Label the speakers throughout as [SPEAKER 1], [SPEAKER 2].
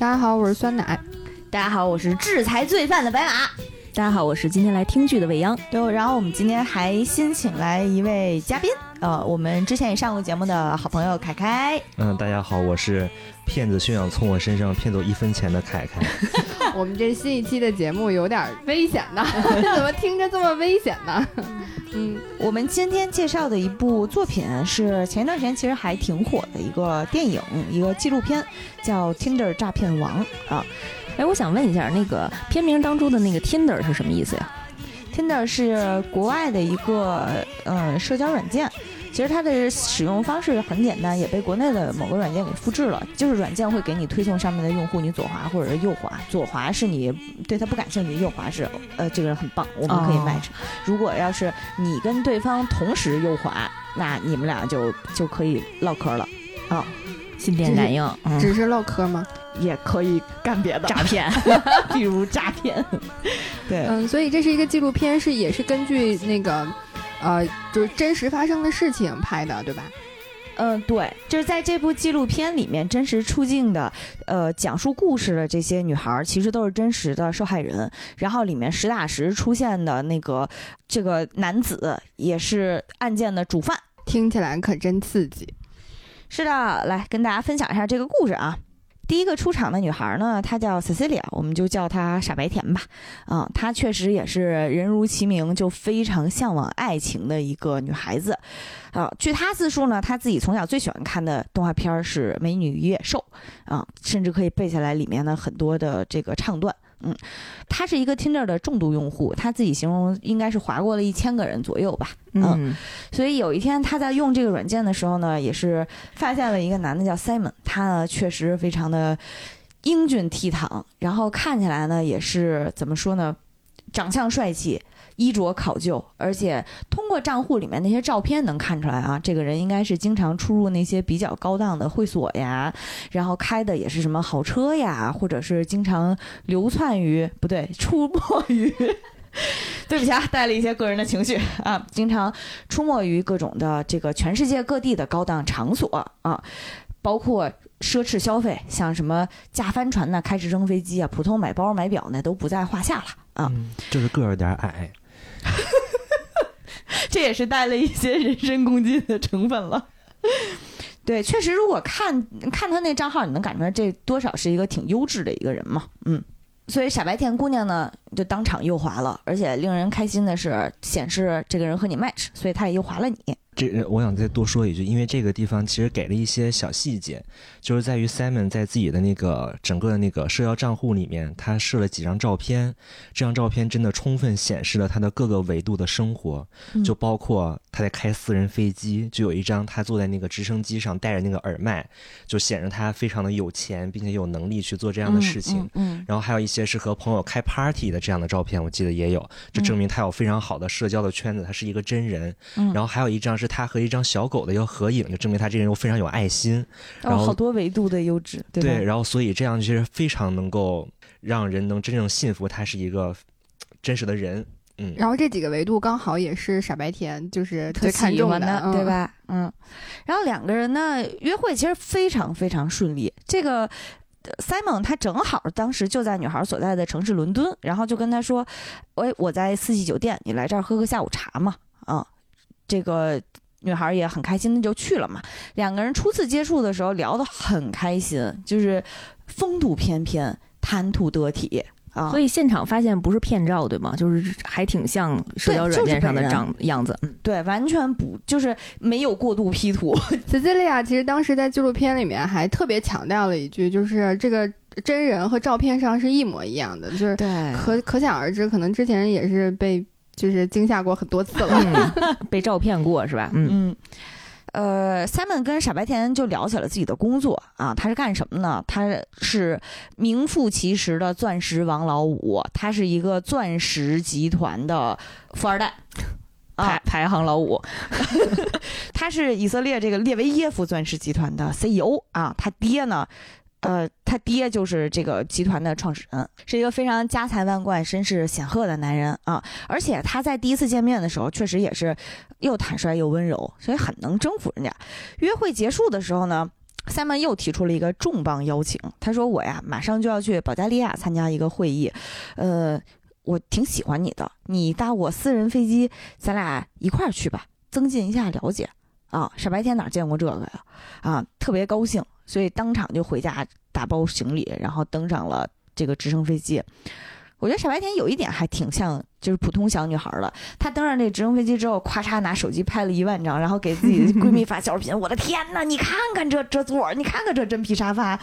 [SPEAKER 1] 大家好，我是酸奶。
[SPEAKER 2] 大家好，我是制裁罪犯的白马。
[SPEAKER 3] 大家好，我是今天来听剧的未央。
[SPEAKER 2] 对，然后我们今天还新请来一位嘉宾，呃，我们之前也上过节目的好朋友凯凯。
[SPEAKER 4] 嗯，大家好，我是骗子炫耀从我身上骗走一分钱的凯凯。
[SPEAKER 1] 我们这新一期的节目有点危险呢，怎么听着这么危险呢？
[SPEAKER 2] 嗯，我们今天介绍的一部作品是前一段时间其实还挺火的一个电影，一个纪录片，叫《Tinder 诈骗王》啊。
[SPEAKER 3] 哎，我想问一下，那个片名当中的那个 Tinder 是什么意思呀
[SPEAKER 2] ？Tinder 是国外的一个呃社交软件。其实它的使用方式很简单，也被国内的某个软件给复制了。就是软件会给你推送上面的用户，你左滑或者是右滑。左滑是你对他不感兴趣，右滑是呃这个人很棒，我们可以 match。如果要是你跟对方同时右滑，那你们俩就就可以唠嗑了。啊，
[SPEAKER 3] 心电感应，
[SPEAKER 1] 只是唠嗑吗？
[SPEAKER 2] 也可以干别的
[SPEAKER 3] 诈骗，
[SPEAKER 2] 比如诈骗。对，
[SPEAKER 1] 嗯，所以这是一个纪录片，是也是根据那个。呃，就是真实发生的事情拍的，对吧？
[SPEAKER 2] 嗯，对，就是在这部纪录片里面真实出镜的，呃，讲述故事的这些女孩，其实都是真实的受害人。然后里面实打实出现的那个这个男子，也是案件的主犯。
[SPEAKER 1] 听起来可真刺激。
[SPEAKER 2] 是的，来跟大家分享一下这个故事啊。第一个出场的女孩呢，她叫 Cecilia，我们就叫她傻白甜吧。啊，她确实也是人如其名，就非常向往爱情的一个女孩子。啊，据她自述呢，她自己从小最喜欢看的动画片是《美女与野兽》，啊，甚至可以背下来里面的很多的这个唱段。嗯，他是一个 Tinder 的重度用户，他自己形容应该是划过了一千个人左右吧。嗯，所以有一天他在用这个软件的时候呢，也是发现了一个男的叫 Simon，他呢确实非常的英俊倜傥，然后看起来呢也是怎么说呢，长相帅气。衣着考究，而且通过账户里面那些照片能看出来啊，这个人应该是经常出入那些比较高档的会所呀，然后开的也是什么豪车呀，或者是经常流窜于 不对，出没于，对不起啊，带了一些个人的情绪啊，经常出没于各种的这个全世界各地的高档场所啊，包括奢侈消费，像什么驾帆船呢，开直升飞机啊，普通买包买表呢都不在话下了啊，
[SPEAKER 4] 就是个儿有点矮。
[SPEAKER 2] 这也是带了一些人身攻击的成分了。对，确实，如果看看他那账号，你能感觉这多少是一个挺优质的一个人嘛？嗯，所以傻白甜姑娘呢，就当场又划了，而且令人开心的是，显示这个人和你 match，所以他也又划了你。
[SPEAKER 4] 这我想再多说一句，因为这个地方其实给了一些小细节，就是在于 Simon 在自己的那个整个的那个社交账户里面，他设了几张照片，这张照片真的充分显示了他的各个维度的生活，就包括他在开私人飞机，就有一张他坐在那个直升机上戴着那个耳麦，就显示他非常的有钱，并且有能力去做这样的事情。嗯，然后还有一些是和朋友开 party 的这样的照片，我记得也有，就证明他有非常好的社交的圈子，他是一个真人。嗯，然后还有一张是。他和一张小狗的一个合影，就证明他这个人又非常有爱心。然后
[SPEAKER 2] 好多维度的优质，
[SPEAKER 4] 对，然后所以这样其实非常能够让人能真正信服他是一个真实的人。嗯，
[SPEAKER 1] 然后这几个维度刚好也是傻白甜就是最看重
[SPEAKER 2] 的，对吧？嗯，然后两个人呢约会其实非常非常顺利。这个 Simon 他正好当时就在女孩所在的城市伦敦，然后就跟他说：“喂，我在四季酒店，你来这儿喝个下午茶嘛？”啊，这个。女孩也很开心的就去了嘛。两个人初次接触的时候聊得很开心，就是风度翩翩、谈吐得体啊。
[SPEAKER 3] 所以现场发现不是骗照对吗？就是还挺像社交软件上的长样子。
[SPEAKER 2] 对，完全不就是没有过度 P 图。
[SPEAKER 1] Cecilia 其实当时在纪录片里面还特别强调了一句，就是这个真人和照片上是一模一样的，就是可可想而知，可能之前也是被。就是惊吓过很多次了，
[SPEAKER 3] 被照骗过是吧？
[SPEAKER 2] 嗯，呃，Simon 跟傻白甜就聊起了自己的工作啊，他是干什么呢？他是名副其实的钻石王老五，他是一个钻石集团的富二代，
[SPEAKER 3] 排排行老五，
[SPEAKER 2] 他是以色列这个列维耶夫钻石集团的 CEO 啊，他爹呢？呃，他爹就是这个集团的创始人，是一个非常家财万贯、身世显赫的男人啊。而且他在第一次见面的时候，确实也是又坦率又温柔，所以很能征服人家。约会结束的时候呢 Simon 又提出了一个重磅邀请，他说：“我呀，马上就要去保加利亚参加一个会议，呃，我挺喜欢你的，你搭我私人飞机，咱俩一块儿去吧，增进一下了解。”啊，傻白甜哪见过这个呀？啊，特别高兴，所以当场就回家打包行李，然后登上了这个直升飞机。我觉得傻白甜有一点还挺像，就是普通小女孩的。她登上这直升飞机之后，咵嚓拿手机拍了一万张，然后给自己的闺蜜发小视频。我的天哪，你看看这这座，你看看这真皮沙发，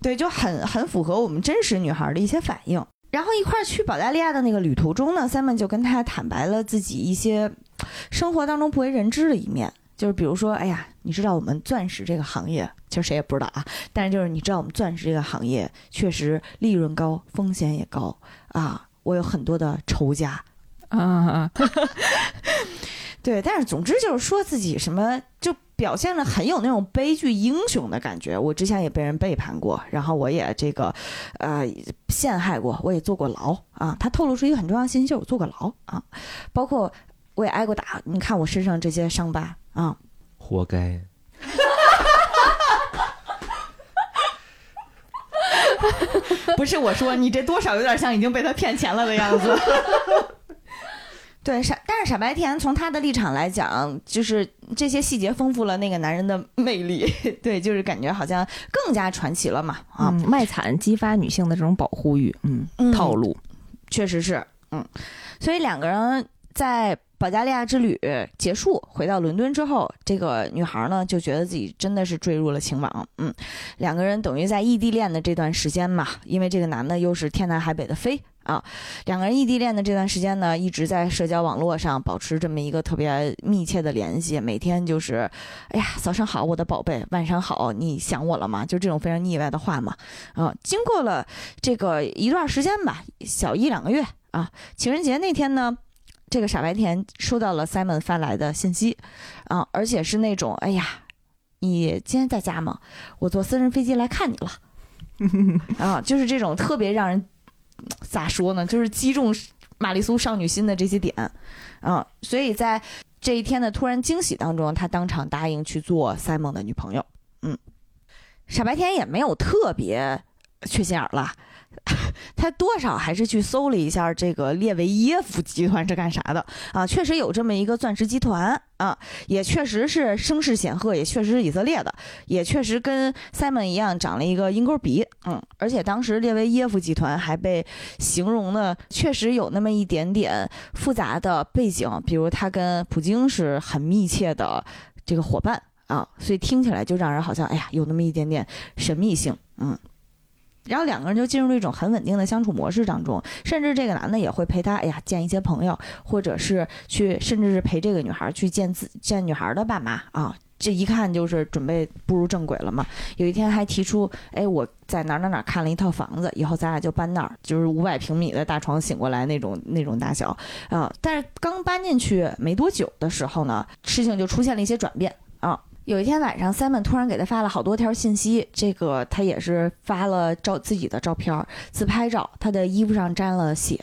[SPEAKER 2] 对，就很很符合我们真实女孩的一些反应。然后一块去保加利亚的那个旅途中呢，Simon 就跟她坦白了自己一些生活当中不为人知的一面。就是比如说，哎呀，你知道我们钻石这个行业，其实谁也不知道啊。但是就是你知道我们钻石这个行业确实利润高，风险也高啊。我有很多的仇家啊，对。但是总之就是说自己什么，就表现的很有那种悲剧英雄的感觉。我之前也被人背叛过，然后我也这个呃陷害过，我也坐过牢啊。他透露出一个很重要的信息，就是我坐过牢啊，包括我也挨过打。你看我身上这些伤疤。啊，
[SPEAKER 4] 活该！
[SPEAKER 2] 不是我说，你这多少有点像已经被他骗钱了的样子。对傻，但是傻白甜从他的立场来讲，就是这些细节丰富了那个男人的魅力。对，就是感觉好像更加传奇了嘛。啊，
[SPEAKER 3] 卖惨激发女性的这种保护欲，嗯，套路，
[SPEAKER 2] 确实是，嗯，所以两个人在。保加利亚之旅结束，回到伦敦之后，这个女孩呢就觉得自己真的是坠入了情网。嗯，两个人等于在异地恋的这段时间嘛，因为这个男的又是天南海北的飞啊，两个人异地恋的这段时间呢，一直在社交网络上保持这么一个特别密切的联系，每天就是，哎呀，早上好，我的宝贝，晚上好，你想我了吗？就这种非常腻歪的话嘛。啊，经过了这个一段时间吧，小一两个月啊，情人节那天呢。这个傻白甜收到了 Simon 发来的信息，啊，而且是那种，哎呀，你今天在家吗？我坐私人飞机来看你了，啊，就是这种特别让人咋说呢？就是击中玛丽苏少女心的这些点，啊，所以在这一天的突然惊喜当中，他当场答应去做 Simon 的女朋友。嗯，傻白甜也没有特别缺心眼了。他多少还是去搜了一下这个列维耶夫集团是干啥的啊？确实有这么一个钻石集团啊，也确实是声势显赫，也确实是以色列的，也确实跟 Simon 一样长了一个鹰钩鼻，嗯，而且当时列维耶夫集团还被形容的确实有那么一点点复杂的背景，比如他跟普京是很密切的这个伙伴啊，所以听起来就让人好像哎呀有那么一点点神秘性，嗯。然后两个人就进入了一种很稳定的相处模式当中，甚至这个男的也会陪她，哎呀，见一些朋友，或者是去，甚至是陪这个女孩去见自见女孩的爸妈啊。这一看就是准备步入正轨了嘛。有一天还提出，哎，我在哪哪哪看了一套房子，以后咱俩就搬那儿，就是五百平米的大床醒过来那种那种大小啊。但是刚搬进去没多久的时候呢，事情就出现了一些转变。有一天晚上，Simon 突然给他发了好多条信息。这个他也是发了照自己的照片、自拍照，他的衣服上沾了血，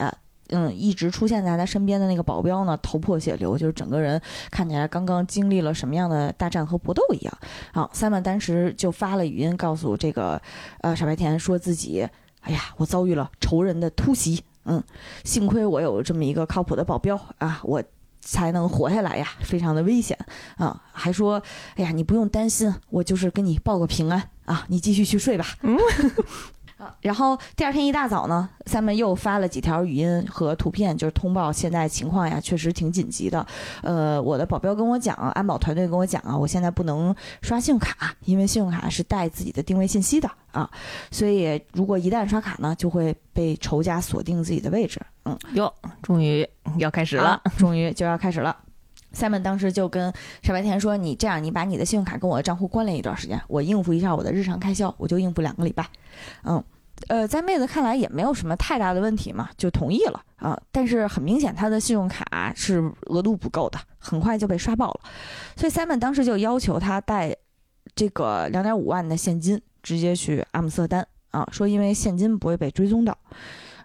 [SPEAKER 2] 嗯，一直出现在他身边的那个保镖呢，头破血流，就是整个人看起来刚刚经历了什么样的大战和搏斗一样。好，Simon 当时就发了语音告诉这个呃傻白甜，说自己，哎呀，我遭遇了仇人的突袭，嗯，幸亏我有这么一个靠谱的保镖啊，我。才能活下来呀，非常的危险啊！还说，哎呀，你不用担心，我就是跟你报个平安啊，你继续去睡吧。嗯。然后第二天一大早呢，Simon 又发了几条语音和图片，就是通报现在情况呀，确实挺紧急的。呃，我的保镖跟我讲，安保团队跟我讲啊，我现在不能刷信用卡，因为信用卡是带自己的定位信息的啊，所以如果一旦刷卡呢，就会被仇家锁定自己的位置。嗯，
[SPEAKER 3] 哟，终于要开始了，
[SPEAKER 2] 终于就要开始了。Simon 当时就跟傻白甜说：“你这样，你把你的信用卡跟我的账户关联一段时间，我应付一下我的日常开销，我就应付两个礼拜。”嗯。呃，在妹子看来也没有什么太大的问题嘛，就同意了啊。但是很明显，他的信用卡是额度不够的，很快就被刷爆了。所以 Simon 当时就要求他带这个两点五万的现金直接去阿姆斯特丹啊，说因为现金不会被追踪到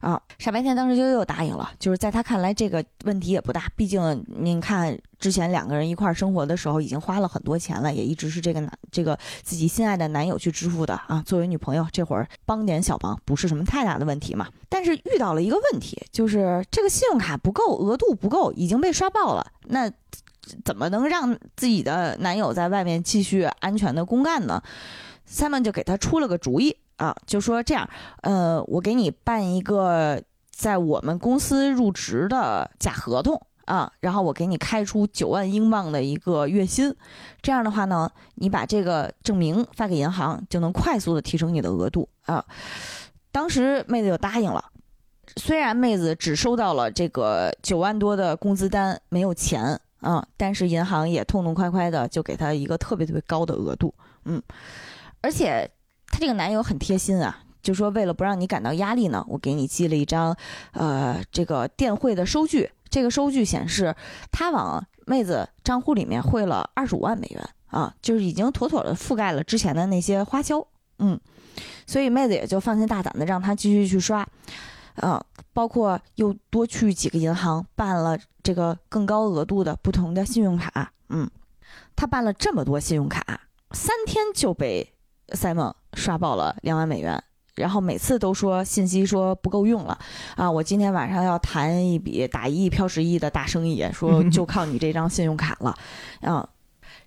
[SPEAKER 2] 啊，傻白甜当时就又答应了，就是在他看来这个问题也不大，毕竟您看之前两个人一块生活的时候已经花了很多钱了，也一直是这个男这个自己心爱的男友去支付的啊。作为女朋友，这会儿帮点小忙不是什么太大的问题嘛。但是遇到了一个问题，就是这个信用卡不够，额度不够，已经被刷爆了，那怎么能让自己的男友在外面继续安全的公干呢？Simon 就给他出了个主意。啊，就说这样，呃，我给你办一个在我们公司入职的假合同啊，然后我给你开出九万英镑的一个月薪，这样的话呢，你把这个证明发给银行，就能快速的提升你的额度啊。当时妹子就答应了，虽然妹子只收到了这个九万多的工资单，没有钱啊，但是银行也痛痛快快的就给她一个特别特别高的额度，嗯，而且。这个男友很贴心啊，就说为了不让你感到压力呢，我给你寄了一张，呃，这个电汇的收据。这个收据显示，他往妹子账户里面汇了二十五万美元啊，就是已经妥妥的覆盖了之前的那些花销。嗯，所以妹子也就放心大胆的让他继续去刷，嗯，包括又多去几个银行办了这个更高额度的不同的信用卡。嗯，他办了这么多信用卡，三天就被。Simon 刷爆了两万美元，然后每次都说信息说不够用了啊！我今天晚上要谈一笔打一亿飘十亿的大生意，说 就靠你这张信用卡了啊！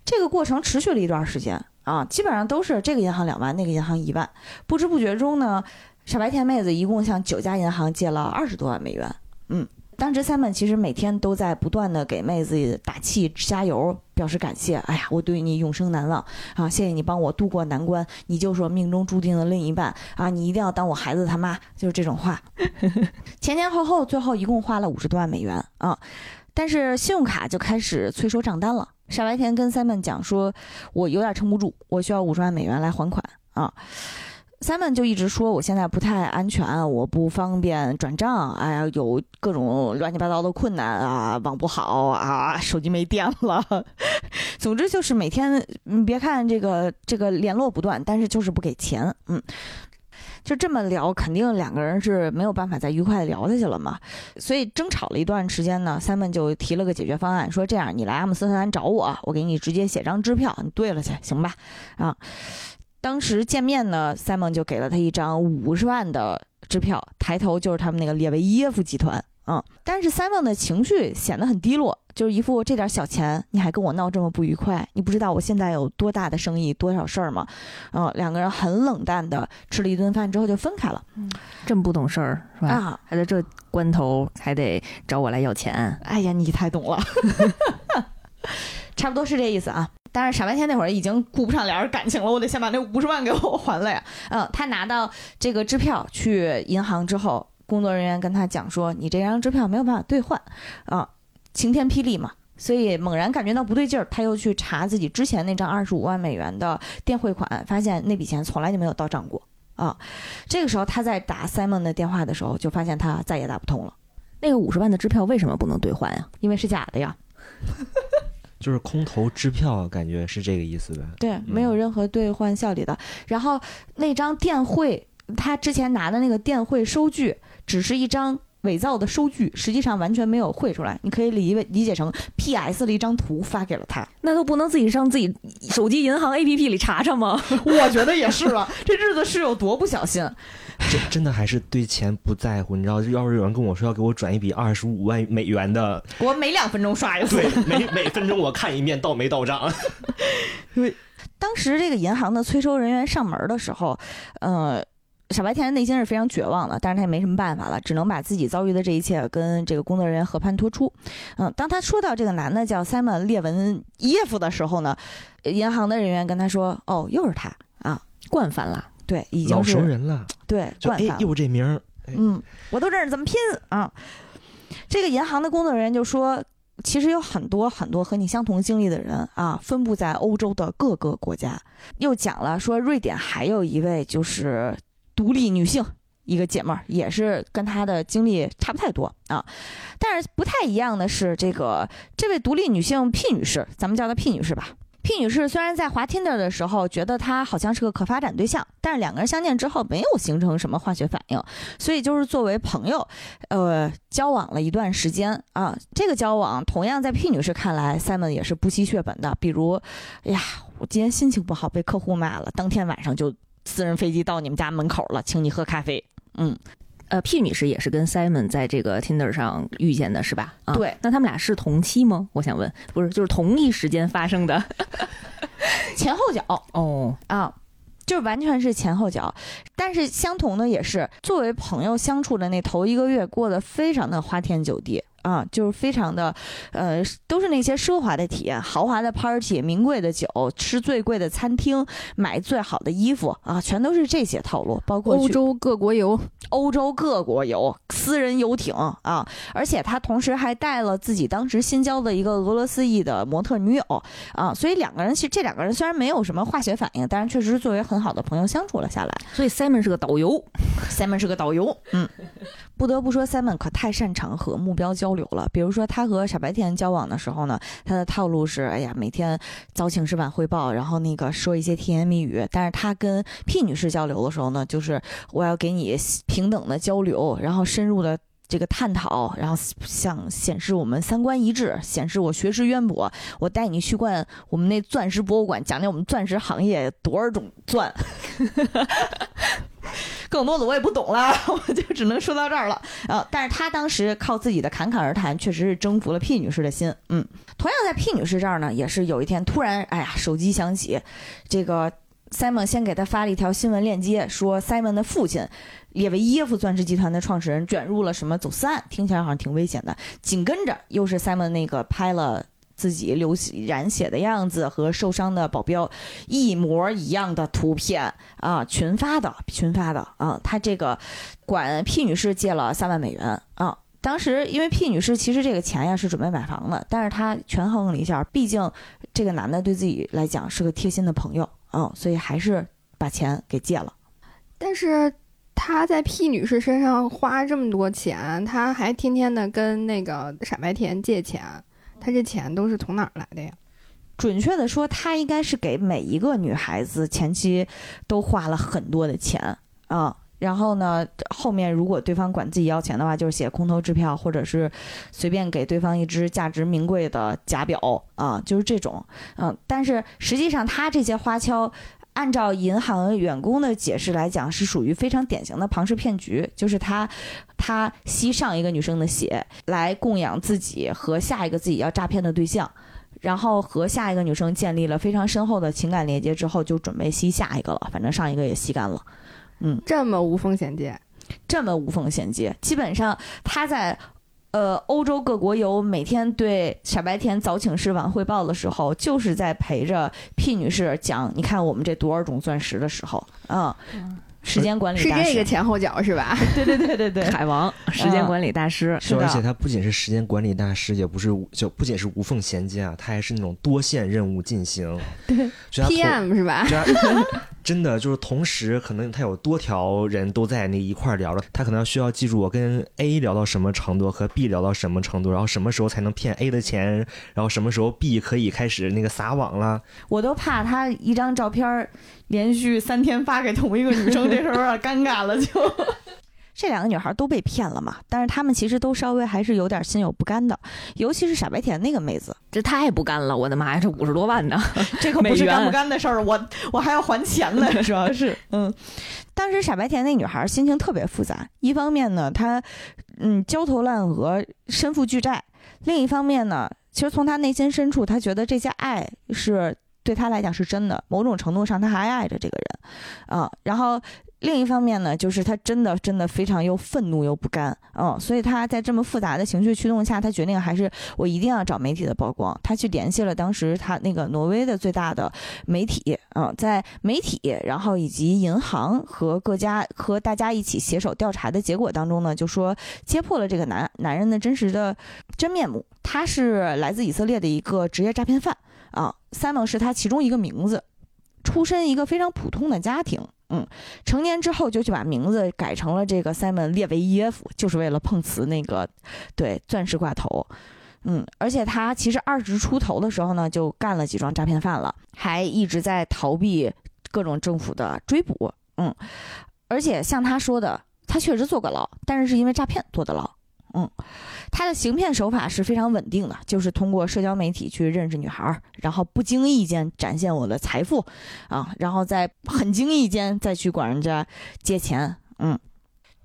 [SPEAKER 2] 这个过程持续了一段时间啊，基本上都是这个银行两万，那个银行一万，不知不觉中呢，傻白甜妹子一共向九家银行借了二十多万美元，嗯。当时 Simon 其实每天都在不断的给妹子打气加油，表示感谢。哎呀，我对你永生难忘啊！谢谢你帮我渡过难关，你就是我命中注定的另一半啊！你一定要当我孩子他妈，就是这种话。前前后后，最后一共花了五十多万美元啊！但是信用卡就开始催收账单了。傻白甜跟 Simon 讲说，我有点撑不住，我需要五十万美元来还款啊。Simon 就一直说我现在不太安全，我不方便转账，哎呀，有各种乱七八糟的困难啊，网不好啊，手机没电了，总之就是每天，你别看这个这个联络不断，但是就是不给钱，嗯，就这么聊，肯定两个人是没有办法再愉快的聊下去了嘛，所以争吵了一段时间呢，Simon 就提了个解决方案，说这样，你来阿姆斯特丹找我，我给你直接写张支票，你兑了去，行吧？啊。当时见面呢，Simon 就给了他一张五十万的支票，抬头就是他们那个列维耶夫集团。嗯，但是 Simon 的情绪显得很低落，就是一副这点小钱你还跟我闹这么不愉快，你不知道我现在有多大的生意，多少事儿吗？嗯，两个人很冷淡的吃了一顿饭之后就分开了。
[SPEAKER 3] 嗯，这么不懂事儿是吧？啊，还在这关头还得找我来要钱？
[SPEAKER 2] 哎呀，你太懂了 差不多是这意思啊。但是傻白甜那会儿已经顾不上俩人感情了，我得先把那五十万给我还了呀。嗯，他拿到这个支票去银行之后，工作人员跟他讲说：“你这张支票没有办法兑换，啊，晴天霹雳嘛。”所以猛然感觉到不对劲儿，他又去查自己之前那张二十五万美元的电汇款，发现那笔钱从来就没有到账过。啊，这个时候他在打 Simon 的电话的时候，就发现他再也打不通了。
[SPEAKER 3] 那个五十万的支票为什么不能兑换呀？
[SPEAKER 2] 因为是假的呀。
[SPEAKER 4] 就是空头支票，感觉是这个意思呗。
[SPEAKER 2] 对，没有任何兑换效力的。然后那张电汇，他之前拿的那个电汇收据，只是一张伪造的收据，实际上完全没有汇出来。你可以理理解成 P.S. 了一张图发给了他。
[SPEAKER 3] 那都不能自己上自己手机银行 A.P.P. 里查查吗？
[SPEAKER 2] 我觉得也是了，这日子是有多不小心。
[SPEAKER 4] 真真的还是对钱不在乎，你知道？要是有人跟我说要给我转一笔二十五万美元的，
[SPEAKER 2] 我每两分钟刷一次，
[SPEAKER 4] 对，每每分钟我看一遍到没到账。
[SPEAKER 2] 因为当时这个银行的催收人员上门的时候，呃，傻白甜内心是非常绝望的，但是他也没什么办法了，只能把自己遭遇的这一切跟这个工作人员和盘托出。嗯，当他说到这个男的叫 Simon 列文耶夫的时候呢，银行的人员跟他说：“哦，又是他啊，
[SPEAKER 3] 惯犯了。”
[SPEAKER 2] 对，已经是
[SPEAKER 4] 老熟人了。
[SPEAKER 2] 对，
[SPEAKER 4] 哎，又这名儿，
[SPEAKER 2] 嗯，我都认识，怎么拼啊？这个银行的工作人员就说，其实有很多很多和你相同经历的人啊，分布在欧洲的各个国家。又讲了说，瑞典还有一位就是独立女性，一个姐妹儿，也是跟她的经历差不太多啊。但是不太一样的是，这个这位独立女性 P 女士，咱们叫她 P 女士吧。P 女士虽然在滑 Tinder 的时候觉得他好像是个可发展对象，但是两个人相见之后没有形成什么化学反应，所以就是作为朋友，呃，交往了一段时间啊。这个交往同样在 P 女士看来，Simon 也是不惜血本的。比如，哎呀，我今天心情不好，被客户骂了，当天晚上就私人飞机到你们家门口了，请你喝咖啡。嗯。
[SPEAKER 3] 呃，P 女士也是跟 Simon 在这个 Tinder 上遇见的，是吧？
[SPEAKER 2] 啊，对。
[SPEAKER 3] 那他们俩是同期吗？我想问，不是，就是同一时间发生的，
[SPEAKER 2] 前后脚
[SPEAKER 3] 哦
[SPEAKER 2] 啊，就完全是前后脚。但是相同的也是，作为朋友相处的那头一个月，过得非常的花天酒地。啊，就是非常的，呃，都是那些奢华的体验，豪华的 party，名贵的酒，吃最贵的餐厅，买最好的衣服啊，全都是这些套路。包括
[SPEAKER 1] 欧洲各国游，
[SPEAKER 2] 欧洲各国游，私人游艇啊，而且他同时还带了自己当时新交的一个俄罗斯裔的模特女友啊，所以两个人其实这两个人虽然没有什么化学反应，但是确实是作为很好的朋友相处了下来。
[SPEAKER 3] 所以 Simon 是个导游
[SPEAKER 2] ，Simon 是个导游，嗯。不得不说，Simon 可太擅长和目标交流了。比如说，他和傻白甜交往的时候呢，他的套路是：哎呀，每天早请示晚汇报，然后那个说一些甜言蜜语。但是他跟 P 女士交流的时候呢，就是我要给你平等的交流，然后深入的这个探讨，然后想显示我们三观一致，显示我学识渊博。我带你去逛我们那钻石博物馆，讲讲我们钻石行业多少种钻。更多的我也不懂了，我就只能说到这儿了呃！但是他当时靠自己的侃侃而谈，确实是征服了 P 女士的心。嗯，同样在 P 女士这儿呢，也是有一天突然，哎呀，手机响起，这个 Simon 先给他发了一条新闻链接，说 Simon 的父亲列维耶夫钻石集团的创始人卷入了什么走私案，听起来好像挺危险的。紧跟着又是 Simon 那个拍了。自己流血染血的样子和受伤的保镖一模一样的图片啊，群发的，群发的啊。他这个管 P 女士借了三万美元啊。当时因为 P 女士其实这个钱呀是准备买房的，但是她权衡了一下，毕竟这个男的对自己来讲是个贴心的朋友啊，所以还是把钱给借了。
[SPEAKER 1] 但是他在 P 女士身上花这么多钱，他还天天的跟那个傻白甜借钱。他这钱都是从哪儿来的呀？
[SPEAKER 2] 准确的说，他应该是给每一个女孩子前期都花了很多的钱啊。然后呢，后面如果对方管自己要钱的话，就是写空头支票，或者是随便给对方一只价值名贵的假表啊，就是这种。嗯，但是实际上他这些花销。按照银行员工的解释来讲，是属于非常典型的庞氏骗局，就是他，他吸上一个女生的血来供养自己和下一个自己要诈骗的对象，然后和下一个女生建立了非常深厚的情感连接之后，就准备吸下一个了，反正上一个也吸干了，嗯，
[SPEAKER 1] 这么无缝衔接，
[SPEAKER 2] 这么无缝衔接，基本上他在。呃，欧洲各国游，每天对傻白甜早请示晚汇报的时候，就是在陪着 P 女士讲，你看我们这多少种钻石的时候，嗯。时间管理
[SPEAKER 1] 是这个前后脚是吧？
[SPEAKER 2] 对对对对对，
[SPEAKER 3] 海王时间管理大师，
[SPEAKER 2] 是
[SPEAKER 4] 而且他不仅是时间管理大师，也不是就不仅是无缝衔接啊，他还是那种多线任务进行。
[SPEAKER 2] 对
[SPEAKER 1] ，PM 是吧？
[SPEAKER 4] 真的就是同时，可能他有多条人都在那一块聊了，他可能需要记住我跟 A 聊到什么程度，和 B 聊到什么程度，然后什么时候才能骗 A 的钱，然后什么时候 B 可以开始那个撒网了。
[SPEAKER 2] 我都怕他一张照片连续三天发给同一个女生，这时候有点尴尬了。就这两个女孩都被骗了嘛，但是她们其实都稍微还是有点心有不甘的，尤其是傻白甜那个妹子，
[SPEAKER 3] 这太不甘了！我的妈呀，这五十多万呢，
[SPEAKER 2] 这可不是干不干的事儿，我我还要还钱呢，主要是，嗯，当时傻白甜那女孩心情特别复杂，一方面呢，她嗯焦头烂额，身负巨债；另一方面呢，其实从她内心深处，她觉得这些爱是。对他来讲是真的，某种程度上他还爱着这个人，啊，然后另一方面呢，就是他真的真的非常又愤怒又不甘，嗯，所以他在这么复杂的情绪驱动下，他决定还是我一定要找媒体的曝光。他去联系了当时他那个挪威的最大的媒体，嗯，在媒体，然后以及银行和各家和大家一起携手调查的结果当中呢，就说揭破了这个男男人的真实的真面目，他是来自以色列的一个职业诈骗犯。啊，Simon 是他其中一个名字，出身一个非常普通的家庭，嗯，成年之后就去把名字改成了这个 Simon 列维耶夫，就是为了碰瓷那个，对，钻石挂头，嗯，而且他其实二十出头的时候呢，就干了几桩诈骗犯了，还一直在逃避各种政府的追捕。嗯，而且像他说的，他确实坐过牢，但是是因为诈骗坐的牢。嗯，他的行骗手法是非常稳定的，就是通过社交媒体去认识女孩，然后不经意间展现我的财富，啊，然后在很经意间再去管人家借钱。嗯，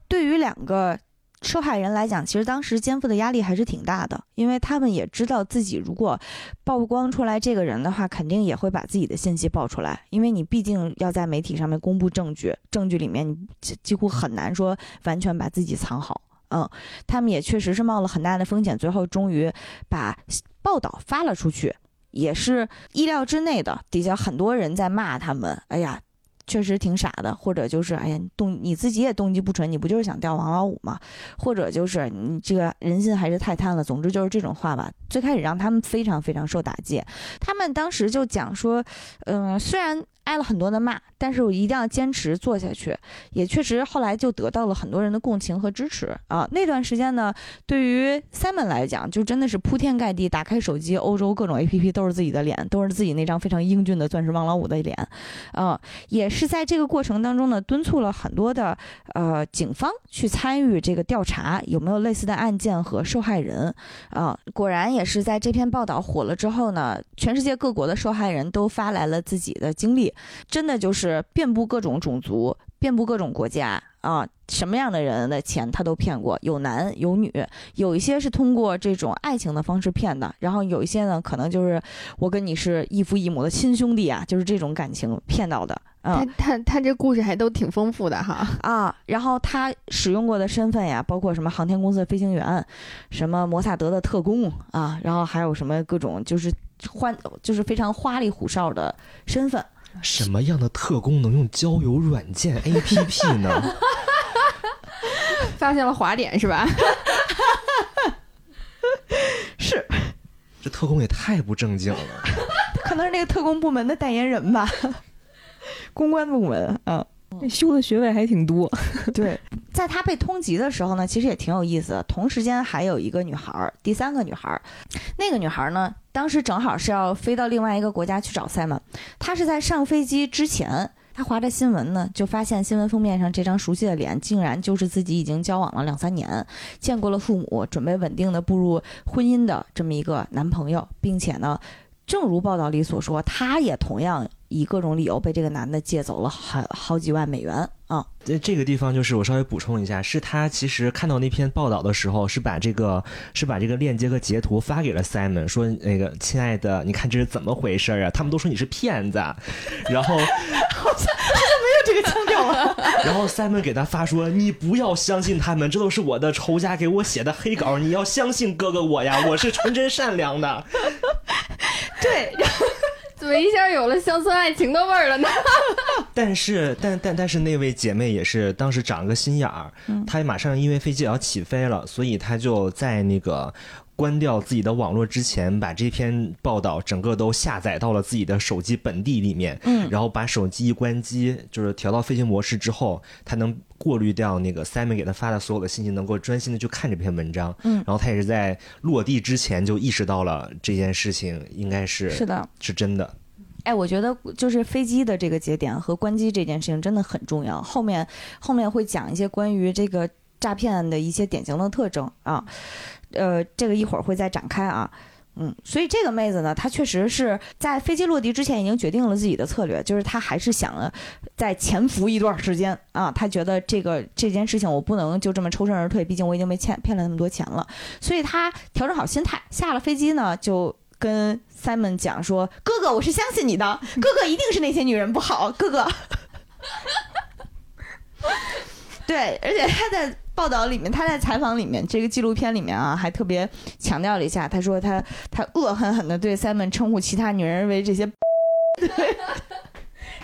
[SPEAKER 2] 对于两个。受害人来讲，其实当时肩负的压力还是挺大的，因为他们也知道自己如果曝光出来这个人的话，肯定也会把自己的信息爆出来，因为你毕竟要在媒体上面公布证据，证据里面你几乎很难说完全把自己藏好。嗯，他们也确实是冒了很大的风险，最后终于把报道发了出去，也是意料之内的。底下很多人在骂他们，哎呀。确实挺傻的，或者就是哎呀，动你自己也动机不纯，你不就是想钓王老五吗？或者就是你这个人心还是太贪了。总之就是这种话吧，最开始让他们非常非常受打击。他们当时就讲说，嗯，虽然。挨了很多的骂，但是我一定要坚持做下去。也确实后来就得到了很多人的共情和支持啊。那段时间呢，对于 Simon 来讲，就真的是铺天盖地，打开手机，欧洲各种 APP 都是自己的脸，都是自己那张非常英俊的钻石王老五的脸。啊，也是在这个过程当中呢，敦促了很多的呃警方去参与这个调查，有没有类似的案件和受害人。啊，果然也是在这篇报道火了之后呢，全世界各国的受害人都发来了自己的经历。真的就是遍布各种种族，遍布各种国家啊！什么样的人的钱他都骗过，有男有女，有一些是通过这种爱情的方式骗的，然后有一些呢，可能就是我跟你是异父异母的亲兄弟啊，就是这种感情骗到的。
[SPEAKER 1] 他他他这故事还都挺丰富的哈
[SPEAKER 2] 啊！然后他使用过的身份呀，包括什么航天公司的飞行员，什么摩萨德的特工啊，然后还有什么各种就是欢就是非常花里胡哨的身份。
[SPEAKER 4] 什么样的特工能用交友软件 APP 呢？
[SPEAKER 1] 发现了滑点是吧？
[SPEAKER 2] 是，
[SPEAKER 4] 这特工也太不正经了。
[SPEAKER 2] 可能是那个特工部门的代言人吧，公关部门啊。
[SPEAKER 3] 修的学位还挺多，
[SPEAKER 2] 对，在他被通缉的时候呢，其实也挺有意思的。同时间还有一个女孩，第三个女孩，那个女孩呢，当时正好是要飞到另外一个国家去找塞门。她是在上飞机之前，她划着新闻呢，就发现新闻封面上这张熟悉的脸，竟然就是自己已经交往了两三年，见过了父母，准备稳定的步入婚姻的这么一个男朋友，并且呢，正如报道里所说，她也同样。以各种理由被这个男的借走了好好几万美元啊！
[SPEAKER 4] 在这个地方，就是我稍微补充一下，是他其实看到那篇报道的时候，是把这个是把这个链接和截图发给了 Simon，说那个亲爱的，你看这是怎么回事啊？他们都说你是骗子，然后
[SPEAKER 2] 好像好像没有这个腔调了。
[SPEAKER 4] 然后 Simon 给他发说，你不要相信他们，这都是我的仇家给我写的黑稿，你要相信哥哥我呀，我是纯真善良的。
[SPEAKER 2] 对。
[SPEAKER 1] 怎么一下有了乡村爱情的味儿了呢？
[SPEAKER 4] 但是，但但但是那位姐妹也是当时长了个心眼儿，她马上因为飞机要起飞了，所以她就在那个。关掉自己的网络之前，把这篇报道整个都下载到了自己的手机本地里面。嗯，然后把手机一关机，就是调到飞行模式之后，他能过滤掉那个 Simon 给他发的所有的信息，能够专心的去看这篇文章。嗯，然后他也是在落地之前就意识到了这件事情应该是
[SPEAKER 2] 是的，
[SPEAKER 4] 是真的。
[SPEAKER 2] 哎，我觉得就是飞机的这个节点和关机这件事情真的很重要。后面后面会讲一些关于这个诈骗的一些典型的特征啊。呃，这个一会儿会再展开啊，嗯，所以这个妹子呢，她确实是在飞机落地之前已经决定了自己的策略，就是她还是想再潜伏一段时间啊，她觉得这个这件事情我不能就这么抽身而退，毕竟我已经被骗骗了那么多钱了，所以她调整好心态，下了飞机呢，就跟 Simon 讲说：“哥哥，我是相信你的，哥哥一定是那些女人不好，哥哥。”对，而且他在报道里面，他在采访里面，这个纪录片里面啊，还特别强调了一下，他说他他恶狠狠的对 Simon 称呼其他女人为这些，对，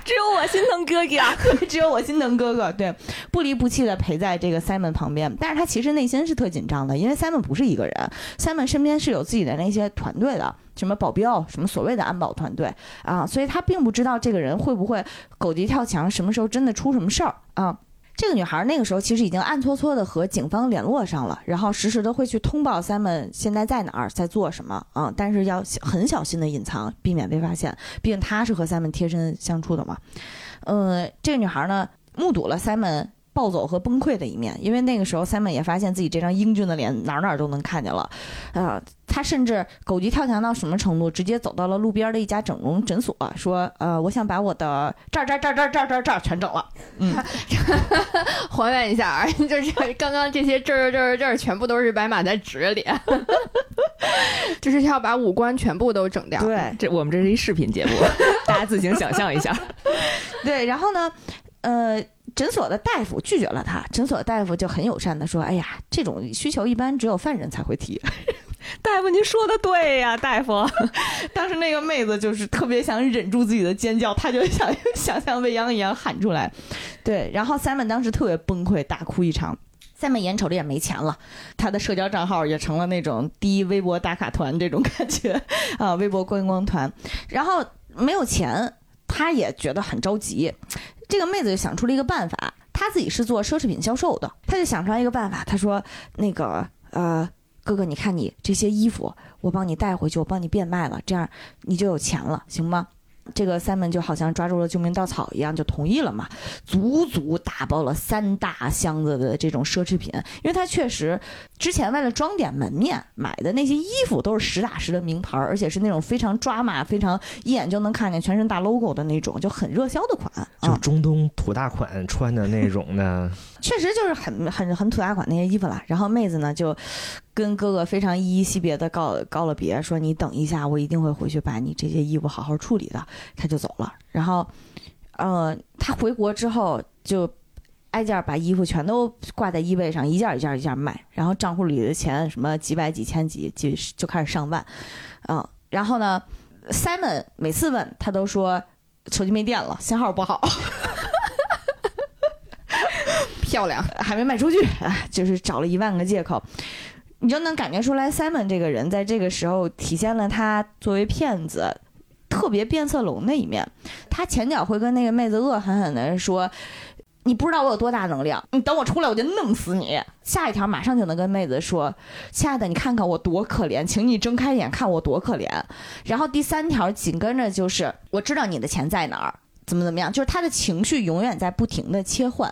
[SPEAKER 3] 只有我心疼哥哥，
[SPEAKER 2] 只有我心疼哥哥，对，不离不弃的陪在这个 Simon 旁边，但是他其实内心是特紧张的，因为 Simon 不是一个人，Simon 身边是有自己的那些团队的，什么保镖，什么所谓的安保团队啊，所以他并不知道这个人会不会狗急跳墙，什么时候真的出什么事儿啊。这个女孩那个时候其实已经暗搓搓的和警方联络上了，然后实时的会去通报 Simon 现在在哪儿，在做什么啊，但是要很小心的隐藏，避免被发现。毕竟她是和 Simon 贴身相处的嘛。嗯，这个女孩呢，目睹了 Simon。暴走和崩溃的一面，因为那个时候 Simon 也发现自己这张英俊的脸哪哪都能看见了，啊，他甚至狗急跳墙到什么程度，直接走到了路边的一家整容诊所，说，呃，我想把我的这儿这儿这儿这儿这儿这儿这儿全整了，嗯，
[SPEAKER 1] 还原一下啊，就是刚刚这些这儿这儿这儿全部都是白马在指着脸，就是要把五官全部都整掉。
[SPEAKER 2] 对，
[SPEAKER 3] 这我们这是一视频节目，大家自行想象一下。
[SPEAKER 2] 对，然后呢，呃。诊所的大夫拒绝了他，诊所的大夫就很友善的说：“哎呀，这种需求一般只有犯人才会提。”
[SPEAKER 3] 大夫，您说的对呀，大夫。
[SPEAKER 2] 当时那个妹子就是特别想忍住自己的尖叫，她就想 想像未央一样喊出来。对，然后 Simon 当时特别崩溃，大哭一场。Simon 眼瞅着也没钱了，他的社交账号也成了那种第一微博打卡团这种感觉啊，微博观光团。然后没有钱，他也觉得很着急。这个妹子就想出了一个办法，她自己是做奢侈品销售的，她就想出来一个办法，她说：“那个呃，哥哥，你看你这些衣服，我帮你带回去，我帮你变卖了，这样你就有钱了，行吗？”这个 Simon 就好像抓住了救命稻草一样，就同意了嘛，足足打包了三大箱子的这种奢侈品，因为他确实之前为了装点门面买的那些衣服都是实打实的名牌，而且是那种非常抓马、非常一眼就能看见全身大 logo 的那种，就很热销的款，
[SPEAKER 4] 就中东土大款穿的那种的，
[SPEAKER 2] 确实就是很很很土大款那些衣服了。然后妹子呢就。跟哥哥非常依依惜别的告告了别，说你等一下，我一定会回去把你这些衣服好好处理的。他就走了。然后，呃，他回国之后就挨件把衣服全都挂在衣背上，一件一件一件卖。然后账户里的钱什么几百几千几几就开始上万，嗯。然后呢，Simon 每次问他都说手机没电了，信号不好。
[SPEAKER 1] 漂亮，
[SPEAKER 2] 还没卖出去，就是找了一万个借口。你就能感觉出来，Simon 这个人在这个时候体现了他作为骗子特别变色龙的一面。他前脚会跟那个妹子恶狠狠地说：“你不知道我有多大能量，你等我出来我就弄死你。”下一条马上就能跟妹子说：“亲爱的，你看看我多可怜，请你睁开眼看我多可怜。”然后第三条紧跟着就是：“我知道你的钱在哪儿。”怎么怎么样？就是他的情绪永远在不停的切换，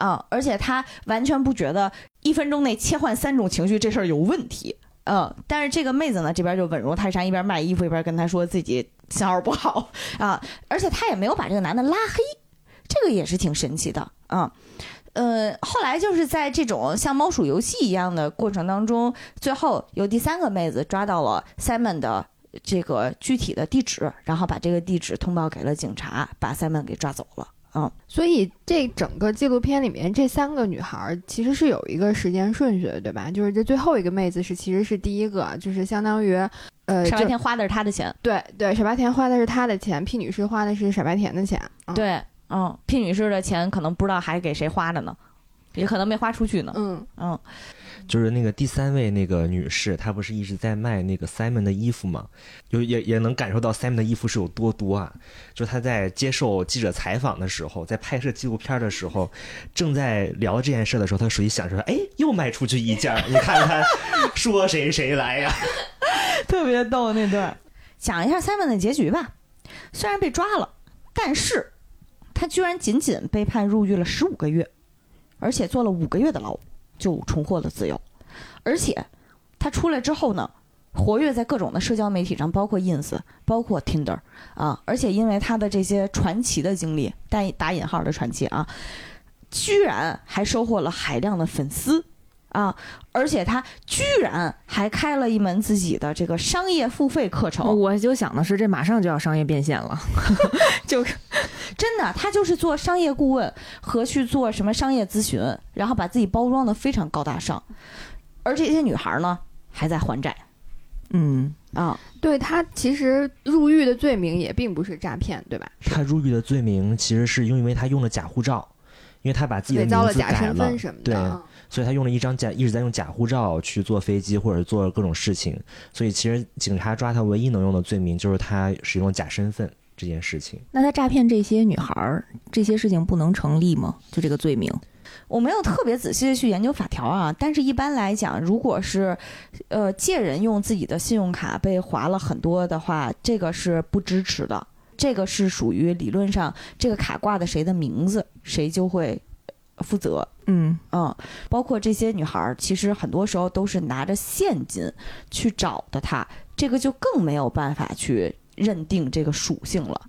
[SPEAKER 2] 啊，而且他完全不觉得一分钟内切换三种情绪这事儿有问题，嗯。但是这个妹子呢，这边就稳如泰山，一边卖衣服一边跟他说自己信号不好啊，而且他也没有把这个男的拉黑，这个也是挺神奇的啊。呃，后来就是在这种像猫鼠游戏一样的过程当中，最后有第三个妹子抓到了 Simon 的。这个具体的地址，然后把这个地址通报给了警察，把 Simon 给抓走了。嗯，
[SPEAKER 1] 所以这整个纪录片里面，这三个女孩其实是有一个时间顺序的，对吧？就是这最后一个妹子是其实是第一个，就是相当于呃，
[SPEAKER 2] 傻白甜花的是她的钱。
[SPEAKER 1] 对对，傻白甜花的是她的钱，P 女士花的是傻白甜的钱。
[SPEAKER 2] 对，嗯，P 女士的钱可能不知道还给谁花的呢，也可能没花出去呢。
[SPEAKER 1] 嗯
[SPEAKER 2] 嗯。
[SPEAKER 4] 就是那个第三位那个女士，她不是一直在卖那个 Simon 的衣服吗？就也也能感受到 Simon 的衣服是有多多啊！就他在接受记者采访的时候，在拍摄纪录片的时候，正在聊这件事的时候，他手机响说：“哎，又卖出去一件，你看看，说谁谁来呀！”
[SPEAKER 2] 特别逗那段。讲一下 Simon 的结局吧。虽然被抓了，但是他居然仅仅被判入狱了十五个月，而且坐了五个月的牢。就重获了自由，而且他出来之后呢，活跃在各种的社交媒体上，包括 ins，包括 tinder 啊，而且因为他的这些传奇的经历，带打引号的传奇啊，居然还收获了海量的粉丝。啊！而且他居然还开了一门自己的这个商业付费课程。
[SPEAKER 3] 我就想的是，这马上就要商业变现了，就
[SPEAKER 2] 真的，他就是做商业顾问和去做什么商业咨询，然后把自己包装的非常高大上。而这些女孩呢，还在还债。
[SPEAKER 3] 嗯
[SPEAKER 2] 啊，
[SPEAKER 1] 对他其实入狱的罪名也并不是诈骗，对吧？
[SPEAKER 4] 他入狱的罪名其实是因为他用了假护照，因为他把自己的名字改了，对。所以他用了一张假，一直在用假护照去坐飞机或者做各种事情。所以其实警察抓他唯一能用的罪名就是他使用假身份这件事情。
[SPEAKER 3] 那他诈骗这些女孩儿，这些事情不能成立吗？就这个罪名？
[SPEAKER 2] 我没有特别仔细的去研究法条啊，但是一般来讲，如果是，呃，借人用自己的信用卡被划了很多的话，这个是不支持的。这个是属于理论上，这个卡挂的谁的名字，谁就会负责。
[SPEAKER 3] 嗯
[SPEAKER 2] 嗯，包括这些女孩，其实很多时候都是拿着现金去找的他，这个就更没有办法去认定这个属性了。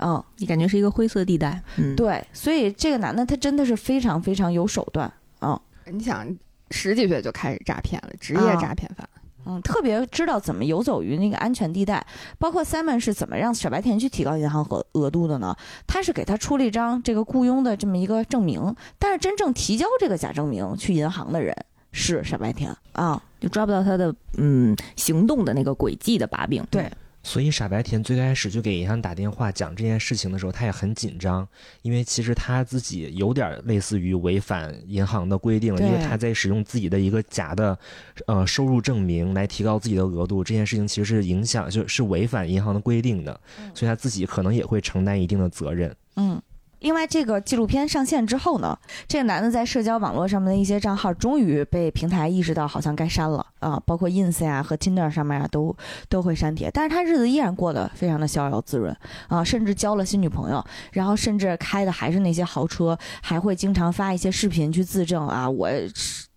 [SPEAKER 2] 嗯，
[SPEAKER 3] 你感觉是一个灰色地带。嗯，
[SPEAKER 2] 对，所以这个男的他真的是非常非常有手段。嗯，
[SPEAKER 1] 你想十几岁就开始诈骗了，职业诈骗犯。
[SPEAKER 2] 嗯，特别知道怎么游走于那个安全地带，包括 Simon 是怎么让傻白甜去提高银行额额度的呢？他是给他出了一张这个雇佣的这么一个证明，但是真正提交这个假证明去银行的人是傻白甜啊，
[SPEAKER 3] 就抓不到他的嗯行动的那个轨迹的把柄。
[SPEAKER 2] 对。
[SPEAKER 4] 所以傻白甜最开始就给银行打电话讲这件事情的时候，他也很紧张，因为其实他自己有点类似于违反银行的规定了，因为他在使用自己的一个假的，呃收入证明来提高自己的额度，这件事情其实是影响就是违反银行的规定的，所以他自己可能也会承担一定的责任。
[SPEAKER 2] 嗯。另外，这个纪录片上线之后呢，这个男的在社交网络上面的一些账号，终于被平台意识到好像该删了啊，包括 ins 呀和 tinder 上面啊都都会删帖。但是他日子依然过得非常的逍遥自润啊，甚至交了新女朋友，然后甚至开的还是那些豪车，还会经常发一些视频去自证啊，我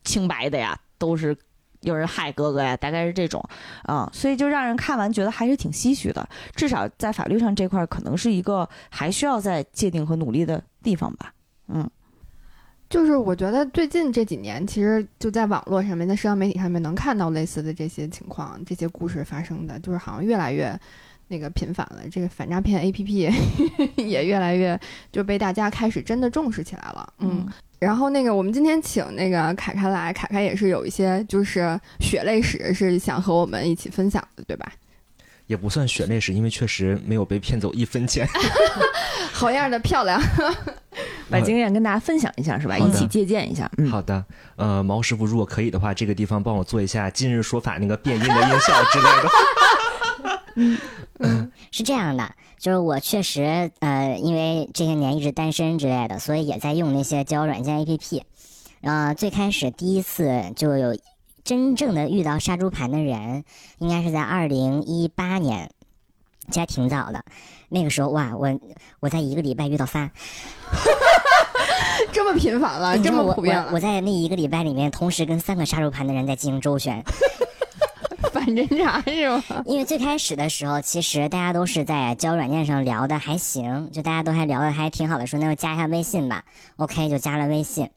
[SPEAKER 2] 清白的呀，都是。有人害哥哥呀，大概是这种，啊，所以就让人看完觉得还是挺唏嘘的。至少在法律上这块，可能是一个还需要再界定和努力的地方吧。嗯，
[SPEAKER 1] 就是我觉得最近这几年，其实就在网络上面，在社交媒体上面能看到类似的这些情况、这些故事发生的，就是好像越来越那个频繁了。这个反诈骗 APP 也越来越就被大家开始真的重视起来了。嗯。然后那个，我们今天请那个凯凯来，凯凯也是有一些就是血泪史，是想和我们一起分享的，对吧？
[SPEAKER 4] 也不算血泪史，因为确实没有被骗走一分钱。
[SPEAKER 1] 好样的，漂亮！
[SPEAKER 3] 把经验跟大家分享一下，是吧？一起借鉴一下。
[SPEAKER 4] 嗯好的，呃，毛师傅，如果可以的话，这个地方帮我做一下今日说法那个变音的音效之类的。
[SPEAKER 5] 嗯嗯，是这样的。就是我确实，呃，因为这些年一直单身之类的，所以也在用那些交友软件 APP。呃，最开始第一次就有真正的遇到杀猪盘的人，应该是在二零一八年，这还挺早的。那个时候哇，我我在一个礼拜遇到仨，
[SPEAKER 1] 这么频繁了，这么普遍了。
[SPEAKER 5] 我在那一个礼拜里面，同时跟三个杀猪盘的人在进行周旋。
[SPEAKER 1] 反侦查是吗？
[SPEAKER 5] 因为最开始的时候，其实大家都是在交友软件上聊的还行，就大家都还聊的还挺好的，说那就加一下微信吧。OK，就加了微信。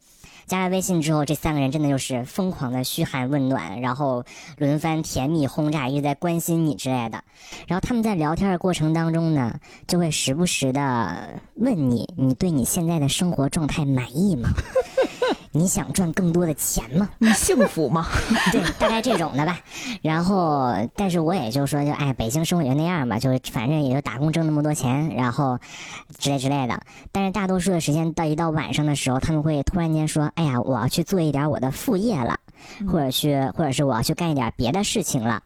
[SPEAKER 5] 加了微信之后，这三个人真的就是疯狂的嘘寒问暖，然后轮番甜蜜轰炸，一直在关心你之类的。然后他们在聊天的过程当中呢，就会时不时的问你：你对你现在的生活状态满意吗？你想赚更多的钱吗？
[SPEAKER 3] 你幸福吗？
[SPEAKER 5] 对，大概这种的吧。然后，但是我也就说，就哎，北京生活就那样吧，就反正也就打工挣那么多钱，然后之类之类的。但是大多数的时间到一到晚上的时候，他们会突然间说：“哎呀，我要去做一点我的副业了。”或者去，或者是我要去干一点别的事情了，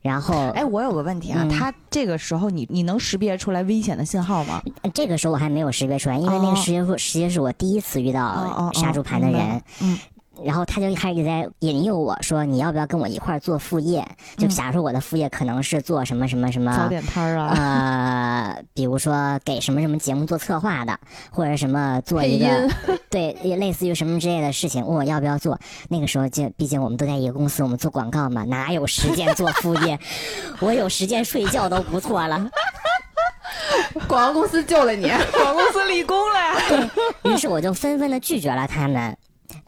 [SPEAKER 5] 然后，
[SPEAKER 2] 哎，我有个问题啊，他这个时候你你能识别出来危险的信号吗？
[SPEAKER 5] 这个时候我还没有识别出来，因为那个时间是实际是我第一次遇到杀猪盘的人。嗯。然后他就开始在引诱我说：“你要不要跟我一块儿做副业？就假如说我的副业可能是做什么什么什么
[SPEAKER 2] 早点摊儿啊，
[SPEAKER 5] 呃，比如说给什么什么节目做策划的，或者什么做一个对，类似于什么之类的事情，问我要不要做。那个时候就毕竟我们都在一个公司，我们做广告嘛，哪有时间做副业？我有时间睡觉都不错了。
[SPEAKER 1] 广告公司救了你，
[SPEAKER 2] 广告公司立功了呀。
[SPEAKER 5] 于是我就纷纷的拒绝了他们。”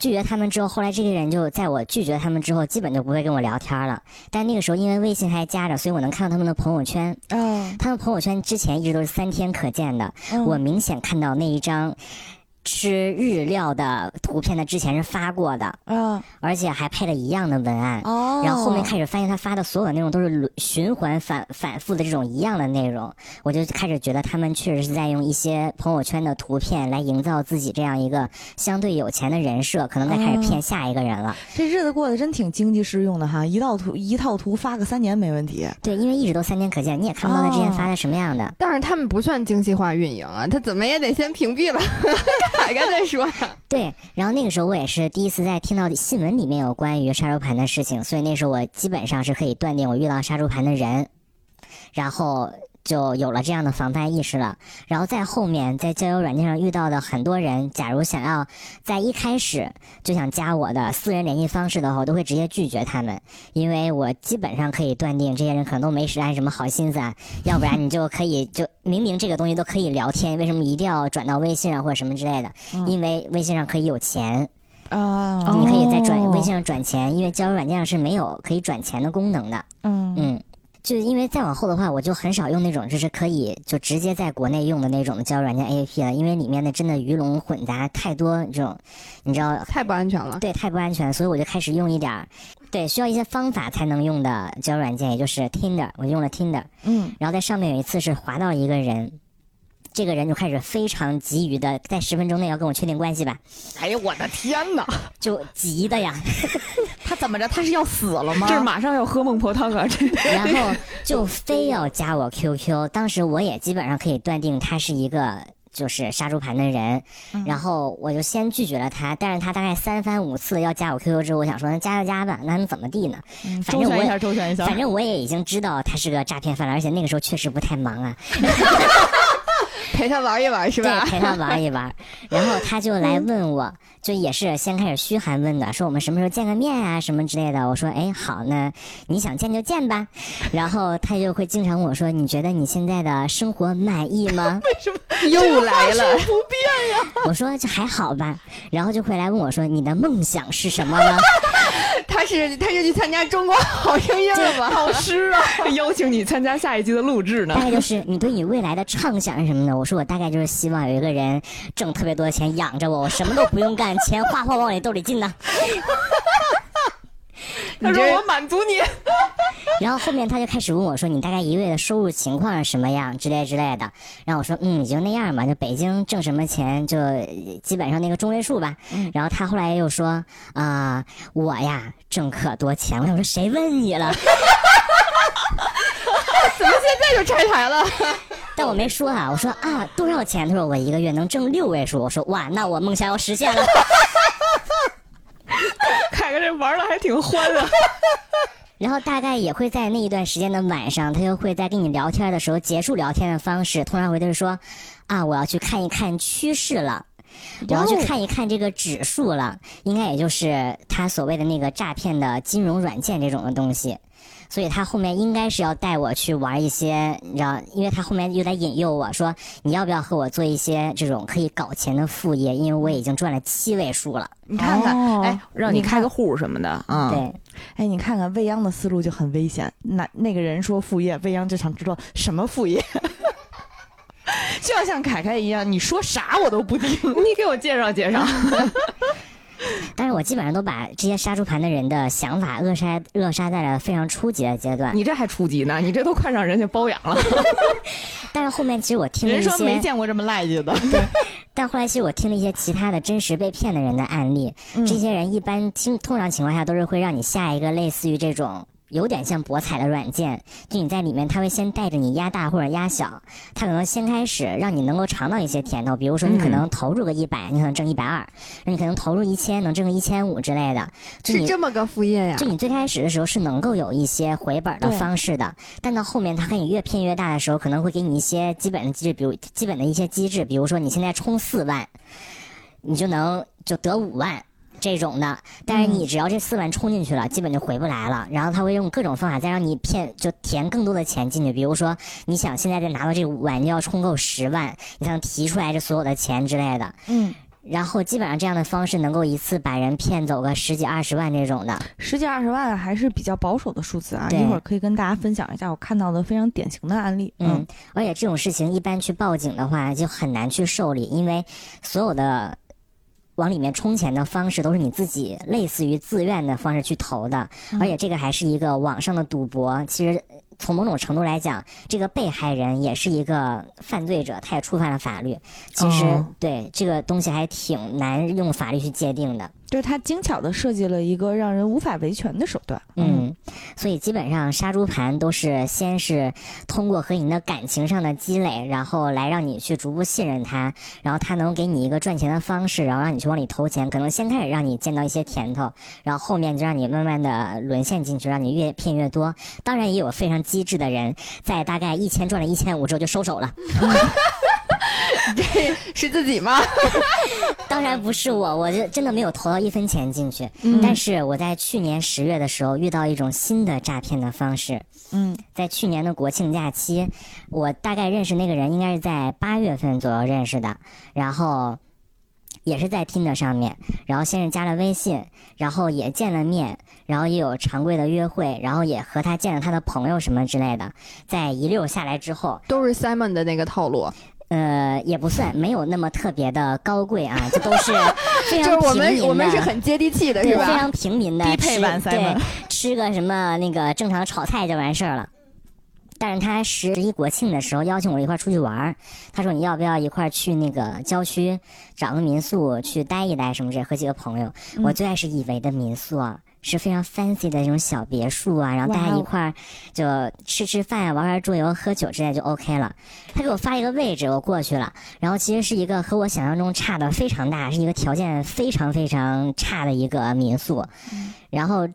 [SPEAKER 5] 拒绝他们之后，后来这些人就在我拒绝他们之后，基本就不会跟我聊天了。但那个时候因为微信还加着，所以我能看到他们的朋友圈。嗯，他们朋友圈之前一直都是三天可见的。我明显看到那一张吃日料的图片，他之前是发过的，
[SPEAKER 2] 嗯，
[SPEAKER 5] 而且还配了一样的文案。
[SPEAKER 2] 哦，
[SPEAKER 5] 然后后面开始发现他发的所有内容都是轮循环反反复的这种一样的内容，我就开始觉得他们确实是在用一些朋友圈的图片来营造自己这样一个相对有钱的人设，可能在开始骗下一个人了。
[SPEAKER 2] 这日子过得真挺经济适用的哈，一套图一套图发个三年没问题。
[SPEAKER 5] 对，因为一直都三天可见，你也看不到他之前发的什么样的。
[SPEAKER 1] 但是他们不算精细化运营啊，他怎么也得先屏蔽了 凯凯再说。
[SPEAKER 5] 对，然后那个时候我也是第一次在听到新闻里面有关于杀猪盘的事情，所以那时候我基本上是可以断定我遇到杀猪盘的人，然后就有了这样的防范意识了。然后在后面在交友软件上遇到的很多人，假如想要在一开始就想加我的私人联系方式的话，我都会直接拒绝他们，因为我基本上可以断定这些人可能都没安什么好心思啊，要不然你就可以就明明这个东西都可以聊天，为什么一定要转到微信上或者什么之类的？因为微信上可以有钱。
[SPEAKER 2] 啊，
[SPEAKER 5] 你可以在转微信上转钱，因为交友软件上是没有可以转钱的功能的。
[SPEAKER 2] 嗯
[SPEAKER 5] 嗯，就是因为再往后的话，我就很少用那种就是可以就直接在国内用的那种交友软件 APP 了，因为里面的真的鱼龙混杂太多这种，你知道
[SPEAKER 1] 太不安全了。
[SPEAKER 5] 对，太不安全，所以我就开始用一点儿，对，需要一些方法才能用的交友软件，也就是 Tinder，我用了 Tinder，
[SPEAKER 2] 嗯，
[SPEAKER 5] 然后在上面有一次是滑到一个人。这个人就开始非常急于的，在十分钟内要跟我确定关系吧。
[SPEAKER 2] 哎呀，我的天哪！
[SPEAKER 5] 就急的呀，
[SPEAKER 2] 他怎么着？他是要死了吗？
[SPEAKER 3] 这是马上要喝孟婆汤啊！这
[SPEAKER 5] 然后就非要加我 QQ。当时我也基本上可以断定他是一个就是杀猪盘的人，然后我就先拒绝了他。但是他大概三番五次要加我 QQ 之后，我想说那加就加吧，那能怎么地呢？反正我
[SPEAKER 2] 周旋一下，周旋一下。
[SPEAKER 5] 反正我也已经知道他是个诈骗犯了，而且那个时候确实不太忙啊。
[SPEAKER 1] 陪他玩一玩是吧？
[SPEAKER 5] 对，陪他玩一玩。然后他就来问我，就也是先开始嘘寒问暖，说我们什么时候见个面啊，什么之类的。我说，哎，好呢，你想见就见吧。然后他就会经常问我说，你觉得你现在的生活满意吗？
[SPEAKER 2] 为什么
[SPEAKER 1] 又来了？
[SPEAKER 2] 不变呀？
[SPEAKER 5] 我说这还好吧。然后就会来问我说，你的梦想是什么呢？
[SPEAKER 1] 他是他是去参加中国好声音了吗？
[SPEAKER 2] 老师啊，
[SPEAKER 3] 邀请你参加下一季的录制呢
[SPEAKER 5] 大。概就是你对你未来的畅想是什么呢？我说我大概就是希望有一个人挣特别多的钱养着我，我什么都不用干，钱哗哗往你兜里进呢。
[SPEAKER 3] 他说我满足你。
[SPEAKER 5] 然后后面他就开始问我说：“你大概一个月的收入情况是什么样之类之类的。”然后我说：“嗯，也就那样吧，就北京挣什么钱就基本上那个中位数吧。然后他后来又说：“啊、我呀挣可多钱了。”我想说谁问你了？
[SPEAKER 1] 怎么现在就拆台了？
[SPEAKER 5] 但我没说啊，我说啊多少钱？他说我一个月能挣六位数。我说哇，那我梦想要实现了。
[SPEAKER 3] 凯哥这玩的还挺欢啊。
[SPEAKER 5] 然后大概也会在那一段时间的晚上，他就会在跟你聊天的时候结束聊天的方式，通常会就是说，啊，我要去看一看趋势了。我要去看一看这个指数了，应该也就是他所谓的那个诈骗的金融软件这种的东西，所以他后面应该是要带我去玩一些，你知道，因为他后面又在引诱我说，你要不要和我做一些这种可以搞钱的副业？因为我已经赚了七位数了。
[SPEAKER 3] 你看看，
[SPEAKER 2] 哦
[SPEAKER 3] 哎，让你开个户什么的啊。
[SPEAKER 5] 对，
[SPEAKER 2] 哎，你看看未央的思路就很危险。那那个人说副业，未央就想知道什么副业。就要像凯凯一样，你说啥我都不听。
[SPEAKER 3] 你给我介绍介绍。
[SPEAKER 5] 但是我基本上都把这些杀猪盘的人的想法扼杀扼杀在了非常初级的阶段。
[SPEAKER 3] 你这还初级呢，你这都快让人家包养了。
[SPEAKER 5] 但是后面其实我听了一
[SPEAKER 2] 人说没，见过这么赖劲的。
[SPEAKER 5] 但后来其实我听了一些其他的真实被骗的人的案例，
[SPEAKER 2] 嗯
[SPEAKER 5] 这些人一般听通常情况下都是会让你下一个类似于这种。有点像博彩的软件，就你在里面，他会先带着你压大或者压小，他可能先开始让你能够尝到一些甜头，比如说你可能投入个一百、你可能挣一百二，那你可能投入一千，能挣个一千五之类的。就是你
[SPEAKER 1] 这么个副业呀
[SPEAKER 5] 就？你最开始的时候是能够有一些回本的方式的，但到后面它跟你越骗越大的时候，可能会给你一些基本的机制，比如基本的一些机制，比如说你现在充四万，你就能就得五万。这种的，但是你只要这四万充进去了，基本就回不来了。然后他会用各种方法再让你骗，就填更多的钱进去。比如说，你想现在再拿到这五万，你要充够十万，你才能提出来这所有的钱之类的。
[SPEAKER 2] 嗯，
[SPEAKER 5] 然后基本上这样的方式能够一次把人骗走个十几二十万这种的，
[SPEAKER 2] 十几二十万还是比较保守的数字啊。一会儿可以跟大家分享一下我看到的非常典型的案例。
[SPEAKER 5] 嗯，而且这种事情一般去报警的话就很难去受理，因为所有的往里面充钱的方式都是你自己类似于自愿的方式去投的，而且这个还是一个网上的赌博，其实。从某种程度来讲，这个被害人也是一个犯罪者，他也触犯了法律。其实，对这个东西还挺难用法律去界定的。
[SPEAKER 2] 就是他精巧的设计了一个让人无法维权的手段。
[SPEAKER 5] 嗯，所以基本上杀猪盘都是先是通过和你的感情上的积累，然后来让你去逐步信任他，然后他能给你一个赚钱的方式，然后让你去往里投钱。可能先开始让你见到一些甜头，然后后面就让你慢慢的沦陷进去，让你越骗越多。当然也有非常机智的人，在大概一千赚了一千五之后就收手了。
[SPEAKER 1] 这是自己吗？
[SPEAKER 5] 当然不是我，我就真的没有投到一分钱进去。但是我在去年十月的时候遇到一种新的诈骗的方式。嗯，在去年的国庆假期，我大概认识那个人应该是在八月份左右认识的，然后也是在听的上面，然后先是加了微信，然后也见了面，然后也有常规的约会，然后也和他见了他的朋友什么之类的，在一溜下来之后，
[SPEAKER 1] 都是 Simon 的那个套路。
[SPEAKER 5] 呃，也不算，没有那么特别的高贵啊，这都是非常
[SPEAKER 1] 平民的。我们是很接地气的，是吧？
[SPEAKER 5] 非常平民的，
[SPEAKER 2] 低配版
[SPEAKER 5] 对，吃个什么那个正常炒菜就完事儿了。但是他十一国庆的时候邀请我一块儿出去玩儿，他说你要不要一块儿去那个郊区找个民宿去待一待什么这和几个朋友。我最爱是以为的民宿啊。是非常 fancy 的那种小别墅啊，然后大家一块儿就吃吃饭、玩玩桌游、喝酒之类就 OK 了。他给我发一个位置，我过去了，然后其实是一个和我想象中差的非常大，是一个条件非常非常差的一个民宿。然后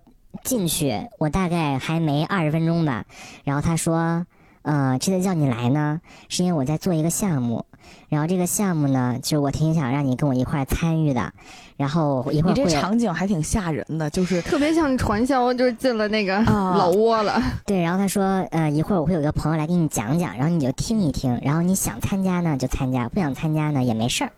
[SPEAKER 5] 进去，我大概还没二十分钟吧，然后他说：“呃，这次叫你来呢，是因为我在做一个项目。”然后这个项目呢，就是我挺想让你跟我一块参与的。然后一会儿
[SPEAKER 2] 你这场景还挺吓人的，就是
[SPEAKER 1] 特别像传销，就是进了那个 老窝了。
[SPEAKER 5] 对，然后他说，呃，一会儿我会有个朋友来给你讲讲，然后你就听一听，然后你想参加呢就参加，不想参加呢也没事儿。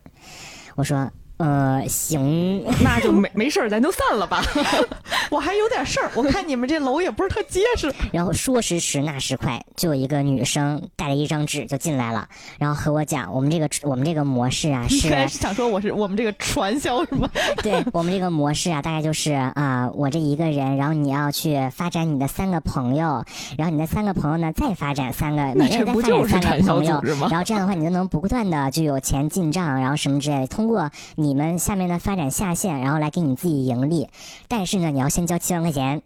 [SPEAKER 5] 我说。呃，行，
[SPEAKER 2] 那就没没事儿，咱就散了吧。我还有点事儿，我看你们这楼也不是特结实。
[SPEAKER 5] 然后说时迟，那时快，就有一个女生带了一张纸就进来了，然后和我讲，我们这个我们这个模式啊，是是
[SPEAKER 2] 想说我是我们这个传销是吗？
[SPEAKER 5] 对我们这个模式啊，大概就是啊，我这一个人，然后你要去发展你的三个朋友，然后你的三个朋友呢再发展三个，每个人再发展三个朋友，然后这样的话你就能不断的就有钱进账，然后什么之类的，通过你。你们下面的发展下线，然后来给你自己盈利，但是呢，你要先交七万块钱，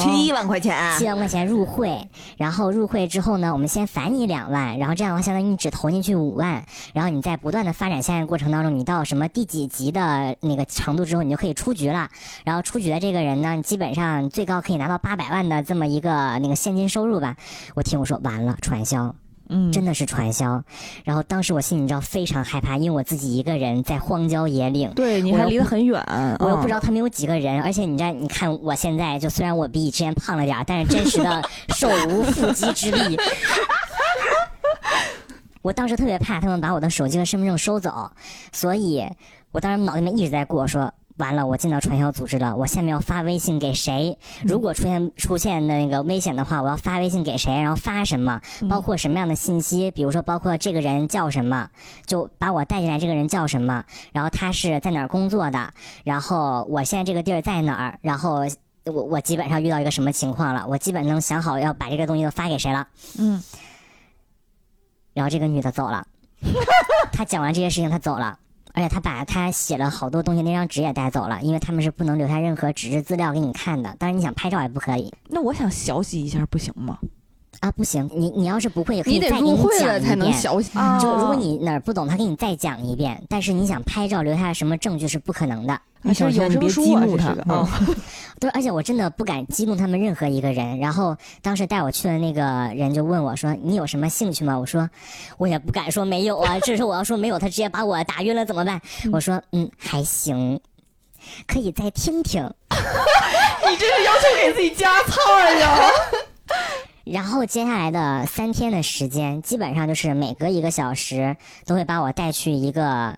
[SPEAKER 2] 七万块钱，
[SPEAKER 5] 七万块钱入会，然后入会之后呢，我们先返你两万，然后这样的话，相当于你只投进去五万，然后你在不断的发展下线过程当中，你到什么第几级的那个程度之后，你就可以出局了，然后出局的这个人呢，基本上最高可以拿到八百万的这么一个那个现金收入吧。我听我说完了，传销。嗯，真的是传销，然后当时我心里你知道非常害怕，因为我自己一个人在荒郊野岭，
[SPEAKER 2] 对，你还离得很远，
[SPEAKER 5] 我又不知道他们有几个人，而且你知道，你看我现在就虽然我比之前胖了点，但是真实的手无缚鸡之力，我当时特别怕他们把我的手机和身份证收走，所以我当时脑子里面一直在过说。完了，我进到传销组织了。我下面要发微信给谁？如果出现出现那个危险的话，我要发微信给谁？然后发什么？包括什么样的信息？比如说，包括这个人叫什么，就把我带进来。这个人叫什么？然后他是在哪儿工作的？然后我现在这个地儿在哪儿？然后我我基本上遇到一个什么情况了？我基本能想好要把这个东西都发给谁了。嗯。然后这个女的走了。她讲完这些事情，她走了。而且他把他写了好多东西那张纸也带走了，因为他们是不能留下任何纸质资料给你看的。当然，你想拍照也不可以。
[SPEAKER 2] 那我想学习一下，不行吗？
[SPEAKER 5] 啊，不行，你你要是不会，可以再给
[SPEAKER 1] 你
[SPEAKER 5] 讲
[SPEAKER 1] 一遍。
[SPEAKER 5] 就如果你哪儿不懂，他给你再讲一遍。但是你想拍照留下什么证据是不可能的。
[SPEAKER 2] 你是有别激怒他啊！
[SPEAKER 5] 对，而且我真的不敢激怒他们任何一个人。然后当时带我去的那个人就问我说：“你有什么兴趣吗？”我说：“我也不敢说没有啊。这时候我要说没有，他直接把我打晕了怎么办？”我说：“嗯，还行，可以再听听。”
[SPEAKER 2] 你这是要求给自己加菜呀？
[SPEAKER 5] 然后接下来的三天的时间，基本上就是每隔一个小时都会把我带去一个。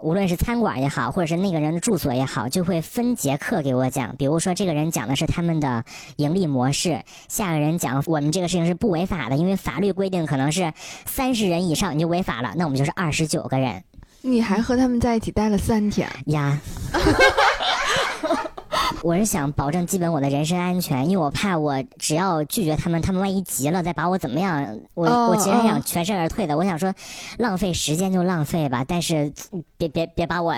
[SPEAKER 5] 无论是餐馆也好，或者是那个人的住所也好，就会分节课给我讲。比如说，这个人讲的是他们的盈利模式，下个人讲我们这个事情是不违法的，因为法律规定可能是三十人以上你就违法了，那我们就是二十九个人。
[SPEAKER 1] 你还和他们在一起待了三天
[SPEAKER 5] 呀？我是想保证基本我的人身安全，因为我怕我只要拒绝他们，他们万一急了再把我怎么样？我我其实想全身而退的。我想说，浪费时间就浪费吧，但是别别别把我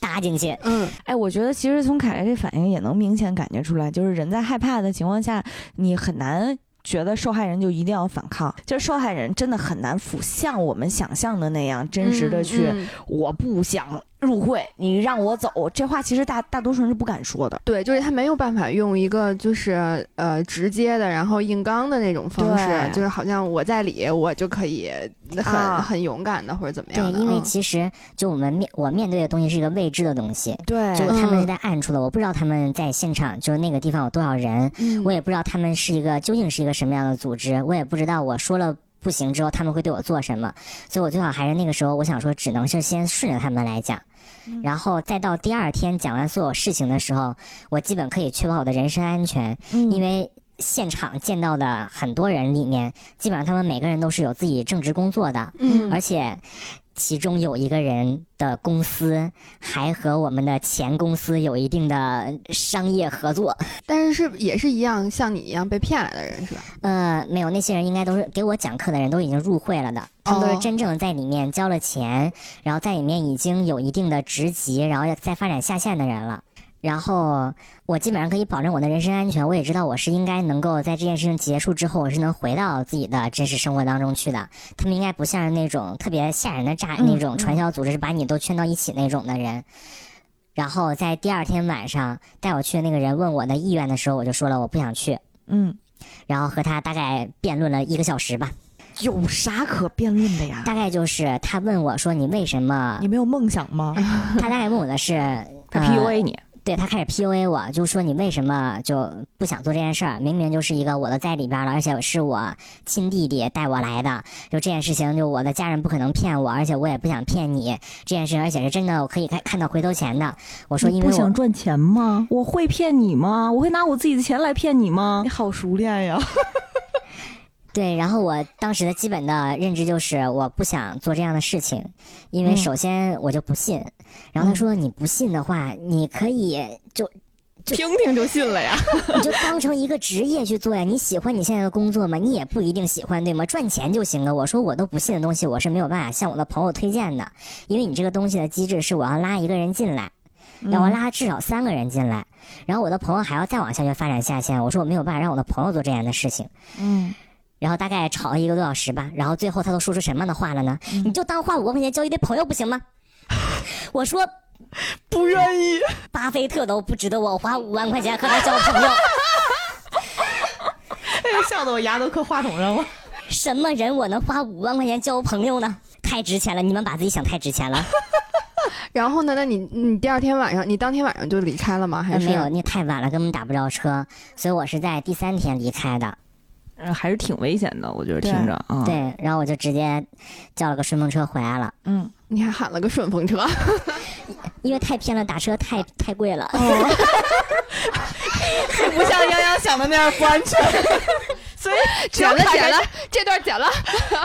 [SPEAKER 5] 搭进去。
[SPEAKER 2] 嗯，哎，我觉得其实从凯凯这反应也能明显感觉出来，就是人在害怕的情况下，你很难。觉得受害人就一定要反抗，就是受害人真的很难腐像我们想象的那样真实的去，我不想。入会，你让我走，这话其实大大多数人是不敢说的。
[SPEAKER 1] 对，就是他没有办法用一个就是呃直接的，然后硬刚的那种方式，就是好像我在理，我就可以很很勇敢的或者怎么样。
[SPEAKER 5] 对，因为其实就我们面我面对的东西是一个未知的东西。
[SPEAKER 2] 对，
[SPEAKER 5] 就他们是在暗处的，我不知道他们在现场，就是那个地方有多少人，我也不知道他们是一个究竟是一个什么样的组织，我也不知道我说了不行之后他们会对我做什么，所以我最好还是那个时候，我想说，只能是先顺着他们来讲。然后再到第二天讲完所有事情的时候，我基本可以确保我的人身安全，因为现场见到的很多人里面，基本上他们每个人都是有自己正职工作的，而且。其中有一个人的公司还和我们的前公司有一定的商业合作，
[SPEAKER 1] 但是是也是一样像你一样被骗来的人是吧？
[SPEAKER 5] 呃，没有，那些人应该都是给我讲课的人，都已经入会了的，他们都是真正在里面交了钱，然后在里面已经有一定的职级，然后要再发展下线的人了。然后我基本上可以保证我的人身安全，我也知道我是应该能够在这件事情结束之后，我是能回到自己的真实生活当中去的。他们应该不像是那种特别吓人的诈那种传销组织，是把你都圈到一起那种的人。然后在第二天晚上带我去的那个人问我的意愿的时候，我就说了我不想去。
[SPEAKER 2] 嗯，
[SPEAKER 5] 然后和他大概辩论了一个小时吧。
[SPEAKER 2] 有啥可辩论的呀？
[SPEAKER 5] 大概就是他问我说：“你为什么？
[SPEAKER 2] 你没有梦想吗？”
[SPEAKER 5] 他大概问我的是
[SPEAKER 2] 他 PUA 你。
[SPEAKER 5] 对他开始 PUA 我，就说你为什么就不想做这件事儿？明明就是一个我的在里边了，而且是我亲弟弟带我来的，就这件事情，就我的家人不可能骗我，而且我也不想骗你这件事，而且是真的，我可以看看到回头钱的。我说，因为
[SPEAKER 2] 不想赚钱吗？我会骗你吗？我会拿我自己的钱来骗你吗？你好熟练呀！
[SPEAKER 5] 对，然后我当时的基本的认知就是我不想做这样的事情，因为首先我就不信。然后他说：“你不信的话，你可以就
[SPEAKER 2] 听听就信了呀，
[SPEAKER 5] 你就当成一个职业去做呀。你喜欢你现在的工作吗？你也不一定喜欢，对吗？赚钱就行了。”我说：“我都不信的东西，我是没有办法向我的朋友推荐的，因为你这个东西的机制是我要拉一个人进来，要我拉至少三个人进来，然后我的朋友还要再往下去发展下线。我说我没有办法让我的朋友做这样的事情。”
[SPEAKER 2] 嗯。
[SPEAKER 5] 然后大概吵了一个多小时吧，然后最后他都说出什么样的话了呢？你就当花五万块钱交一堆朋友不行吗？我说
[SPEAKER 2] 不愿意。
[SPEAKER 5] 巴菲特都不值得我花五万块钱和他交朋友。
[SPEAKER 2] 哎呀，笑得我牙都磕话筒上了。
[SPEAKER 5] 什么人我能花五万块钱交朋友呢？太值钱了，你们把自己想太值钱了。
[SPEAKER 1] 然后呢？那你你第二天晚上，你当天晚上就离开了吗？还是
[SPEAKER 5] 没有？你太晚了，根本打不着车，所以我是在第三天离开的。
[SPEAKER 3] 还是挺危险的，我觉得听着啊。
[SPEAKER 5] 对，然后我就直接叫了个顺风车回来了。
[SPEAKER 2] 嗯，
[SPEAKER 1] 你还喊了个顺风车，
[SPEAKER 5] 因为太偏了，打车太太贵了。
[SPEAKER 2] 不像泱泱想的那样不安全，所以
[SPEAKER 1] 剪了剪了，这段剪了。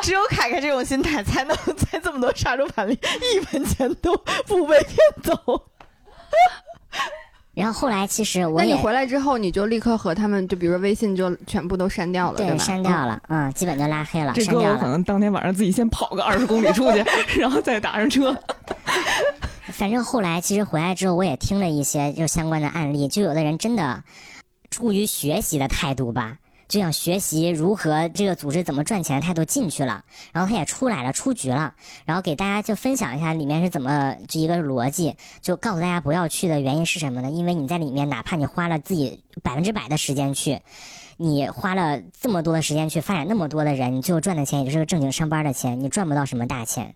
[SPEAKER 2] 只有凯凯这种心态，才能在这么多杀猪盘里一分钱都不被骗走。
[SPEAKER 5] 然后后来其实我，
[SPEAKER 1] 那你回来之后，你就立刻和他们，就比如说微信就全部都删掉了，对
[SPEAKER 5] 吧？删掉了，嗯，基本就拉黑了。
[SPEAKER 2] 这哥我可能当天晚上自己先跑个二十公里出去，然后再打上车。
[SPEAKER 5] 反正后来其实回来之后，我也听了一些就相关的案例，就有的人真的出于学习的态度吧。就想学习如何这个组织怎么赚钱的态度进去了，然后他也出来了出局了，然后给大家就分享一下里面是怎么这一个逻辑，就告诉大家不要去的原因是什么呢？因为你在里面哪怕你花了自己百分之百的时间去，你花了这么多的时间去发展那么多的人，你最后赚的钱也就是个正经上班的钱，你赚不到什么大钱。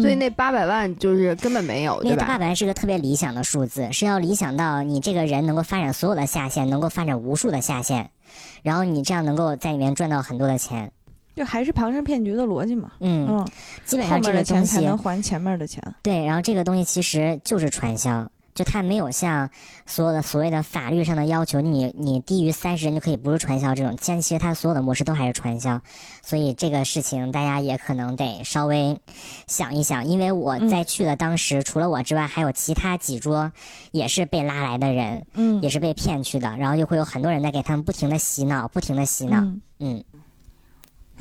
[SPEAKER 1] 所以那八百万就是根本没有，对吧？
[SPEAKER 5] 八百万是个特别理想的数字，是要理想到你这个人能够发展所有的下线，能够发展无数的下线。然后你这样能够在里面赚到很多的钱，
[SPEAKER 2] 就还是庞氏骗局的逻辑嘛。
[SPEAKER 5] 嗯
[SPEAKER 2] 嗯，
[SPEAKER 5] 基本上这个东西
[SPEAKER 2] 才能还前面的钱。
[SPEAKER 5] 对，然后这个东西其实就是传销。就他没有像所有的所谓的法律上的要求，你你低于三十人就可以不是传销这种，现在其实他所有的模式都还是传销，所以这个事情大家也可能得稍微想一想，因为我在去的当时，除了我之外，还有其他几桌也是被拉来的人，
[SPEAKER 2] 嗯，
[SPEAKER 5] 也是被骗去的，然后就会有很多人在给他们不停的洗脑，不停的洗脑，嗯。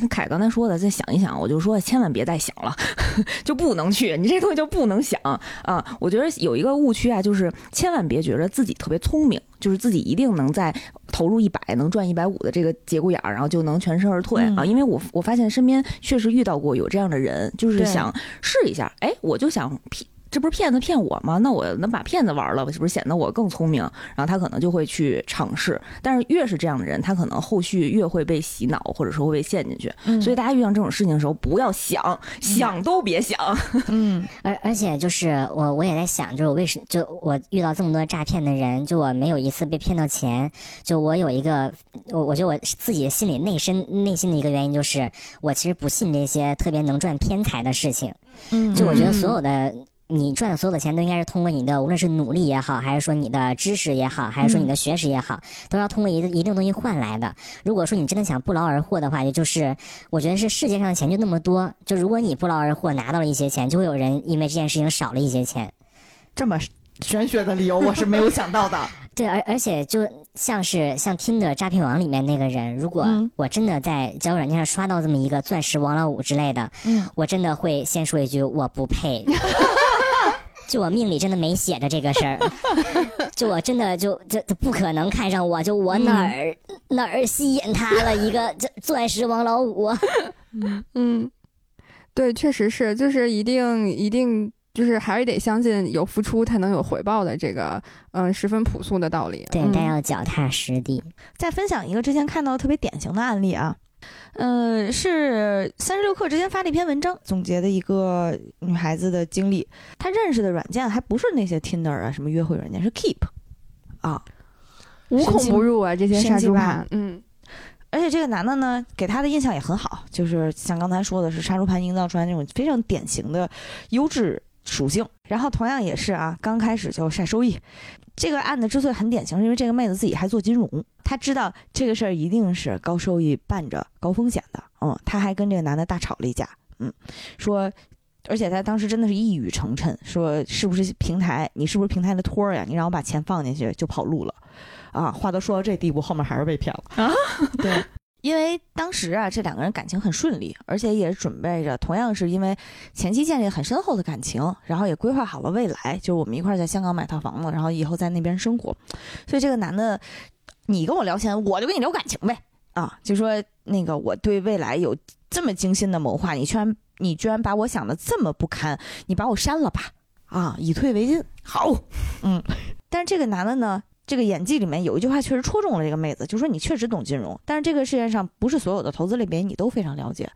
[SPEAKER 3] 凯刚才说的，再想一想，我就说千万别再想了，就不能去，你这东西就不能想啊！我觉得有一个误区啊，就是千万别觉得自己特别聪明，就是自己一定能在投入一百能赚一百五的这个节骨眼儿，然后就能全身而退啊！因为我我发现身边确实遇到过有这样的人，就是想试一下，哎，我就想。这不是骗子骗我吗？那我能把骗子玩了，是不是显得我更聪明？然后他可能就会去尝试。但是越是这样的人，他可能后续越会被洗脑，或者说会被陷进去。所以大家遇到这种事情的时候，不要想，想都别想。
[SPEAKER 5] 嗯，而而且就是我我也在想，就是我为什就我遇到这么多诈骗的人，就我没有一次被骗到钱。就我有一个，我我觉得我自己心里内深内心的一个原因就是，我其实不信这些特别能赚偏财的事情。嗯，就我觉得所有的。你赚的所有的钱都应该是通过你的，无论是努力也好，还是说你的知识也好，还是说你的学识也好，都要通过一一定东西换来的。如果说你真的想不劳而获的话，也就是我觉得是世界上的钱就那么多，就如果你不劳而获拿到了一些钱，就会有人因为这件事情少了一些钱。
[SPEAKER 2] 这么玄学的理由，我是没有想到的。
[SPEAKER 5] 对，而而且就像是像听的诈骗网里面那个人，如果我真的在交友软件上刷到这么一个钻石王老五之类的，嗯，我真的会先说一句我不配。就我命里真的没写着这个事儿，就我真的就就就不可能看上我，就我哪儿哪儿吸引他了一个 这钻石王老五。
[SPEAKER 1] 嗯，对，确实是，就是一定一定就是还是得相信有付出才能有回报的这个嗯十分朴素的道理。
[SPEAKER 5] 对，但要脚踏实地。
[SPEAKER 2] 再分享一个之前看到特别典型的案例啊。嗯，是三十六氪之前发了一篇文章，总结的一个女孩子的经历。她认识的软件还不是那些 Tinder 啊，什么约会软件，是 Keep 啊，
[SPEAKER 1] 无孔不入啊，这些杀猪盘。嗯，
[SPEAKER 2] 而且这个男的呢，给她的印象也很好，就是像刚才说的是杀猪盘营造出来那种非常典型的优质属性。然后同样也是啊，刚开始就晒收益。这个案子之所以很典型，是因为这个妹子自己还做金融，她知道这个事儿一定是高收益伴着高风险的。嗯，她还跟这个男的大吵了一架。嗯，说，而且她当时真的是一语成谶，说是不是平台？你是不是平台的托儿呀？你让我把钱放进去就跑路了。啊，话都说到这地步，后面还是被骗了啊？对。因为当时啊，这两个人感情很顺利，而且也准备着，同样是因为前期建立很深厚的感情，然后也规划好了未来，就是我们一块在香港买套房子，然后以后在那边生活。所以这个男的，你跟我聊钱，我就跟你聊感情呗，啊，就说那个我对未来有这么精心的谋划，你居然你居然把我想的这么不堪，你把我删了吧，啊，以退为进。
[SPEAKER 3] 好，
[SPEAKER 2] 嗯，但是这个男的呢？这个演技里面有一句话确实戳中了这个妹子，就说你确实懂金融，但是这个世界上不是所有的投资类别你都非常了解，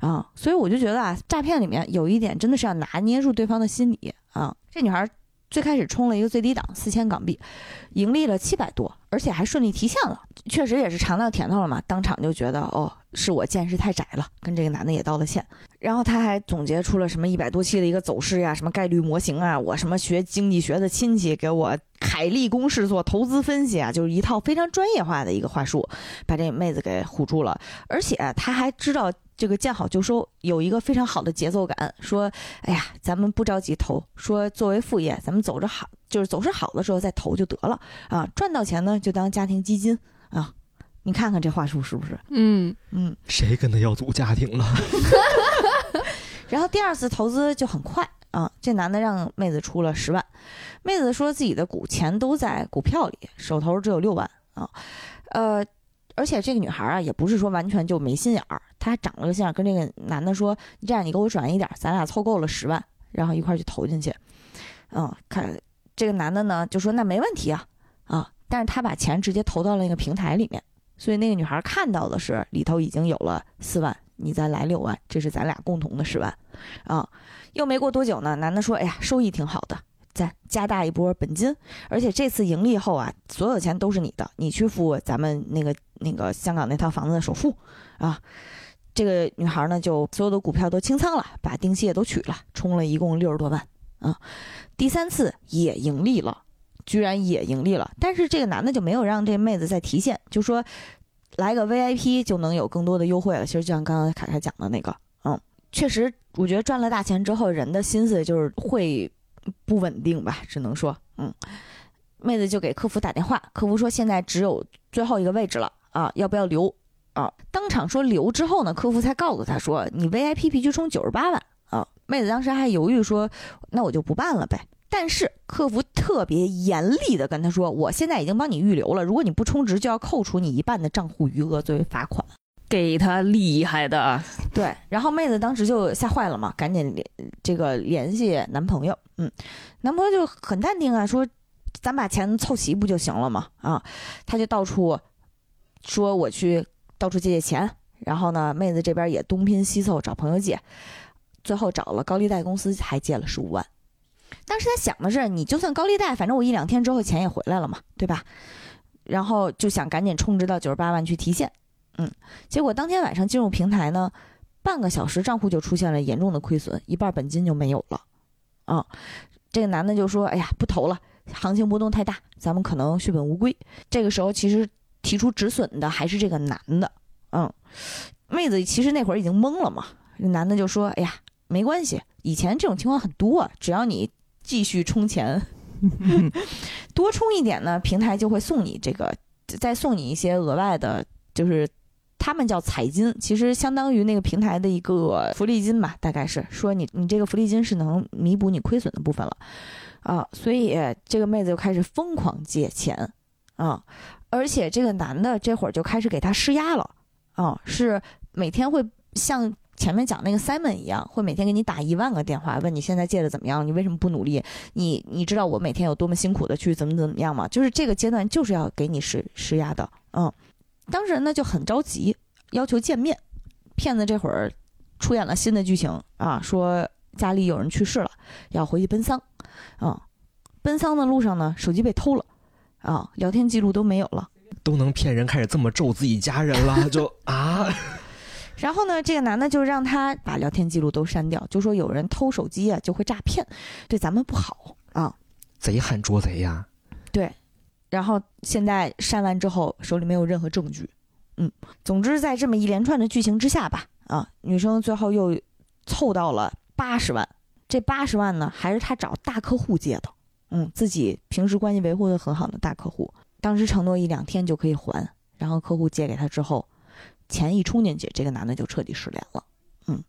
[SPEAKER 2] 啊，所以我就觉得啊，诈骗里面有一点真的是要拿捏住对方的心理啊。这女孩最开始充了一个最低档四千港币，盈利了七百多，而且还顺利提现了，确实也是尝到甜头了嘛，当场就觉得哦。是我见识太窄了，跟这个男的也道了歉。然后他还总结出了什么一百多期的一个走势呀，什么概率模型啊，我什么学经济学的亲戚给我凯利公式做投资分析啊，就是一套非常专业化的一个话术，把这妹子给唬住了。而且他还知道这个见好就收，有一个非常好的节奏感，说，哎呀，咱们不着急投，说作为副业，咱们走着好，就是走势好的时候再投就得了啊，赚到钱呢就当家庭基金啊。你看看这话术是不是？
[SPEAKER 1] 嗯
[SPEAKER 2] 嗯，
[SPEAKER 4] 谁跟他要组家庭了？
[SPEAKER 2] 然后第二次投资就很快啊，这男的让妹子出了十万，妹子说自己的股钱都在股票里，手头只有六万啊。呃，而且这个女孩啊，也不是说完全就没心眼儿，她还长了个心眼，跟这个男的说：“这样，你给我转一点，咱俩凑够了十万，然后一块儿去投进去。”嗯，看这个男的呢，就说：“那没问题啊啊！”但是他把钱直接投到了那个平台里面。所以那个女孩看到的是里头已经有了四万，你再来六万，这是咱俩共同的十万，啊，又没过多久呢，男的说，哎呀，收益挺好的，再加大一波本金，而且这次盈利后啊，所有钱都是你的，你去付咱们那个那个香港那套房子的首付，啊，这个女孩呢，就所有的股票都清仓了，把定期也都取了，充了一共六十多万啊。第三次也盈利了，居然也盈利了，但是这个男的就没有让这妹子再提现，就说来个 VIP 就能有更多的优惠了。其实就像刚刚凯凯讲的那个，嗯，确实，我觉得赚了大钱之后，人的心思就是会不稳定吧，只能说，嗯，妹子就给客服打电话，客服说现在只有最后一个位置了啊，要不要留？啊，当场说留之后呢，客服才告诉他说，你 VIP 必须充九十八万啊。妹子当时还犹豫说，那我就不办了呗。但是客服特别严厉的跟他说，我现在已经帮你预留了，如果你不充值，就要扣除你一半的账户余额作为罚款。
[SPEAKER 3] 给他厉害的，
[SPEAKER 2] 对。然后妹子当时就吓坏了嘛，赶紧联这个联系男朋友，嗯，男朋友就很淡定啊，说咱把钱凑齐不就行了嘛？啊，他就到处说我去。到处借借钱，然后呢，妹子这边也东拼西凑找朋友借，最后找了高利贷公司，还借了十五万。当时他想的是，你就算高利贷，反正我一两天之后钱也回来了嘛，对吧？然后就想赶紧充值到九十八万去提现。嗯，结果当天晚上进入平台呢，半个小时账户就出现了严重的亏损，一半本金就没有了。啊，这个男的就说：“哎呀，不投了，行情波动太大，咱们可能血本无归。”这个时候其实。提出止损的还是这个男的，嗯，妹子其实那会儿已经懵了嘛。男的就说：“哎呀，没关系，以前这种情况很多，只要你继续充钱，多充一点呢，平台就会送你这个，再送你一些额外的，就是他们叫彩金，其实相当于那个平台的一个福利金吧，大概是说你你这个福利金是能弥补你亏损的部分了啊。所以这个妹子就开始疯狂借钱啊。”而且这个男的这会儿就开始给她施压了，啊，是每天会像前面讲那个 Simon 一样，会每天给你打一万个电话，问你现在借的怎么样，你为什么不努力？你你知道我每天有多么辛苦的去怎么怎么样吗？就是这个阶段就是要给你施施压的，嗯，当事人呢就很着急，要求见面。骗子这会儿出演了新的剧情啊，说家里有人去世了，要回去奔丧，啊，奔丧的路上呢，手机被偷了。啊，聊天记录都没有了，
[SPEAKER 4] 都能骗人，开始这么咒自己家人了，就啊。
[SPEAKER 2] 然后呢，这个男的就让他把聊天记录都删掉，就说有人偷手机啊，就会诈骗，对咱们不好啊。
[SPEAKER 4] 贼喊捉贼呀。
[SPEAKER 2] 对，然后现在删完之后，手里没有任何证据。嗯，总之在这么一连串的剧情之下吧，啊，女生最后又凑到了八十万，这八十万呢，还是他找大客户借的。嗯，自己平时关系维护的很好的大客户，当时承诺一两天就可以还，然后客户借给他之后，钱一冲进去，这个男的就彻底失联了。嗯，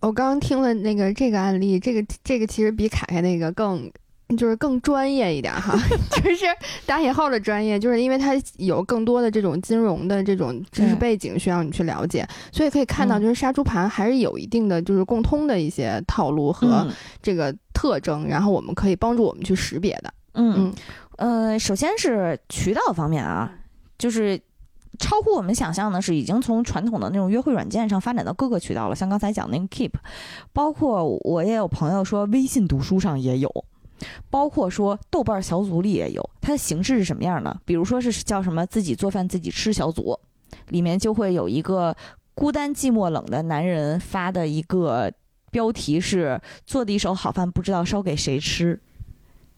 [SPEAKER 1] 我刚刚听了那个这个案例，这个这个其实比凯凯那个更。就是更专业一点哈，就是打引号的专业，就是因为它有更多的这种金融的这种知识背景需要你去了解，所以可以看到，就是杀猪盘还是有一定的就是共通的一些套路和这个特征，然后我们可以帮助我们去识别的。
[SPEAKER 2] 嗯嗯，呃，首先是渠道方面啊，就是超乎我们想象的是，已经从传统的那种约会软件上发展到各个渠道了，像刚才讲那个 Keep，包括我也有朋友说微信读书上也有。包括说豆瓣小组里也有，它的形式是什么样呢？比如说是叫什么自己做饭自己吃小组，里面就会有一个孤单寂寞冷的男人发的一个标题是做的一手好饭不知道烧给谁吃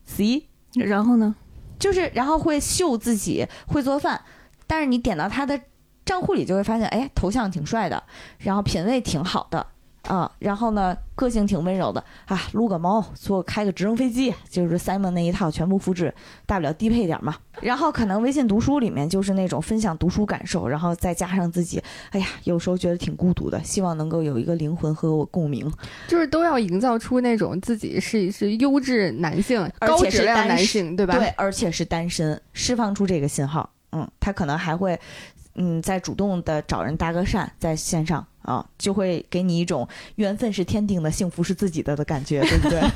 [SPEAKER 2] ，see，
[SPEAKER 3] 然后呢，
[SPEAKER 2] 就是然后会秀自己会做饭，但是你点到他的账户里就会发现，哎，头像挺帅的，然后品味挺好的。啊，然后呢，个性挺温柔的啊，撸个猫，做开个直升飞机，就是 Simon 那一套全部复制，大不了低配点嘛。然后可能微信读书里面就是那种分享读书感受，然后再加上自己，哎呀，有时候觉得挺孤独的，希望能够有一个灵魂和我共鸣，
[SPEAKER 1] 就是都要营造出那种自己是是优质男性，高质量男性，对吧？
[SPEAKER 2] 对，而且是单身，释放出这个信号，嗯，他可能还会，嗯，在主动的找人搭个讪，在线上。啊，就会给你一种缘分是天定的，幸福是自己的的感觉，对不对？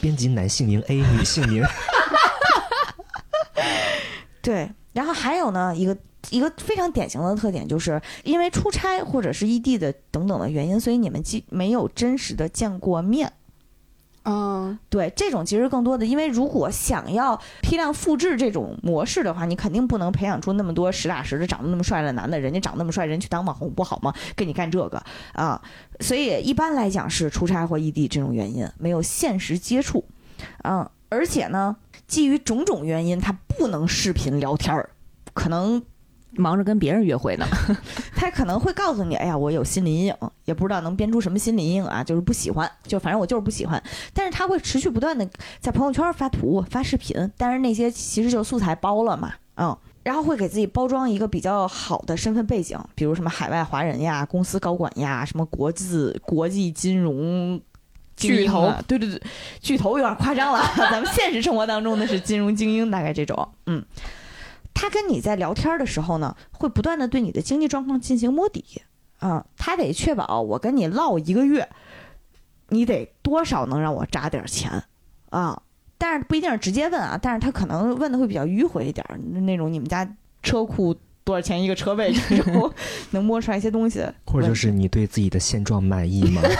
[SPEAKER 4] 编辑男姓名 A，女姓名。
[SPEAKER 2] 对，然后还有呢，一个一个非常典型的特点，就是因为出差或者是异地的等等的原因，所以你们既没有真实的见过面，
[SPEAKER 1] 嗯，
[SPEAKER 2] 对，这种其实更多的，因为如果想要批量复制这种模式的话，你肯定不能培养出那么多实打实的长得那么帅的男的，人家长那么帅，人去当网红不好吗？跟你干这个啊，所以一般来讲是出差或异地这种原因，没有现实接触，嗯，而且呢，基于种种原因，他不能视频聊天儿，可能。
[SPEAKER 3] 忙着跟别人约会呢，
[SPEAKER 2] 他可能会告诉你：“哎呀，我有心理阴影，也不知道能编出什么心理阴影啊，就是不喜欢，就反正我就是不喜欢。”但是他会持续不断的在朋友圈发图、发视频，但是那些其实就是素材包了嘛，嗯，然后会给自己包装一个比较好的身份背景，比如什么海外华人呀、公司高管呀、什么国际国际金融
[SPEAKER 1] 巨头，
[SPEAKER 2] 对对对，巨头有点夸张了，咱们现实生活当中的是金融精英，大概这种，嗯。他跟你在聊天的时候呢，会不断的对你的经济状况进行摸底，啊，他得确保我跟你唠一个月，你得多少能让我扎点钱，啊，但是不一定是直接问啊，但是他可能问的会比较迂回一点，那种你们家车库多少钱一个车位这种，能摸出来一些东西，
[SPEAKER 4] 或者就是你对自己的现状满意吗？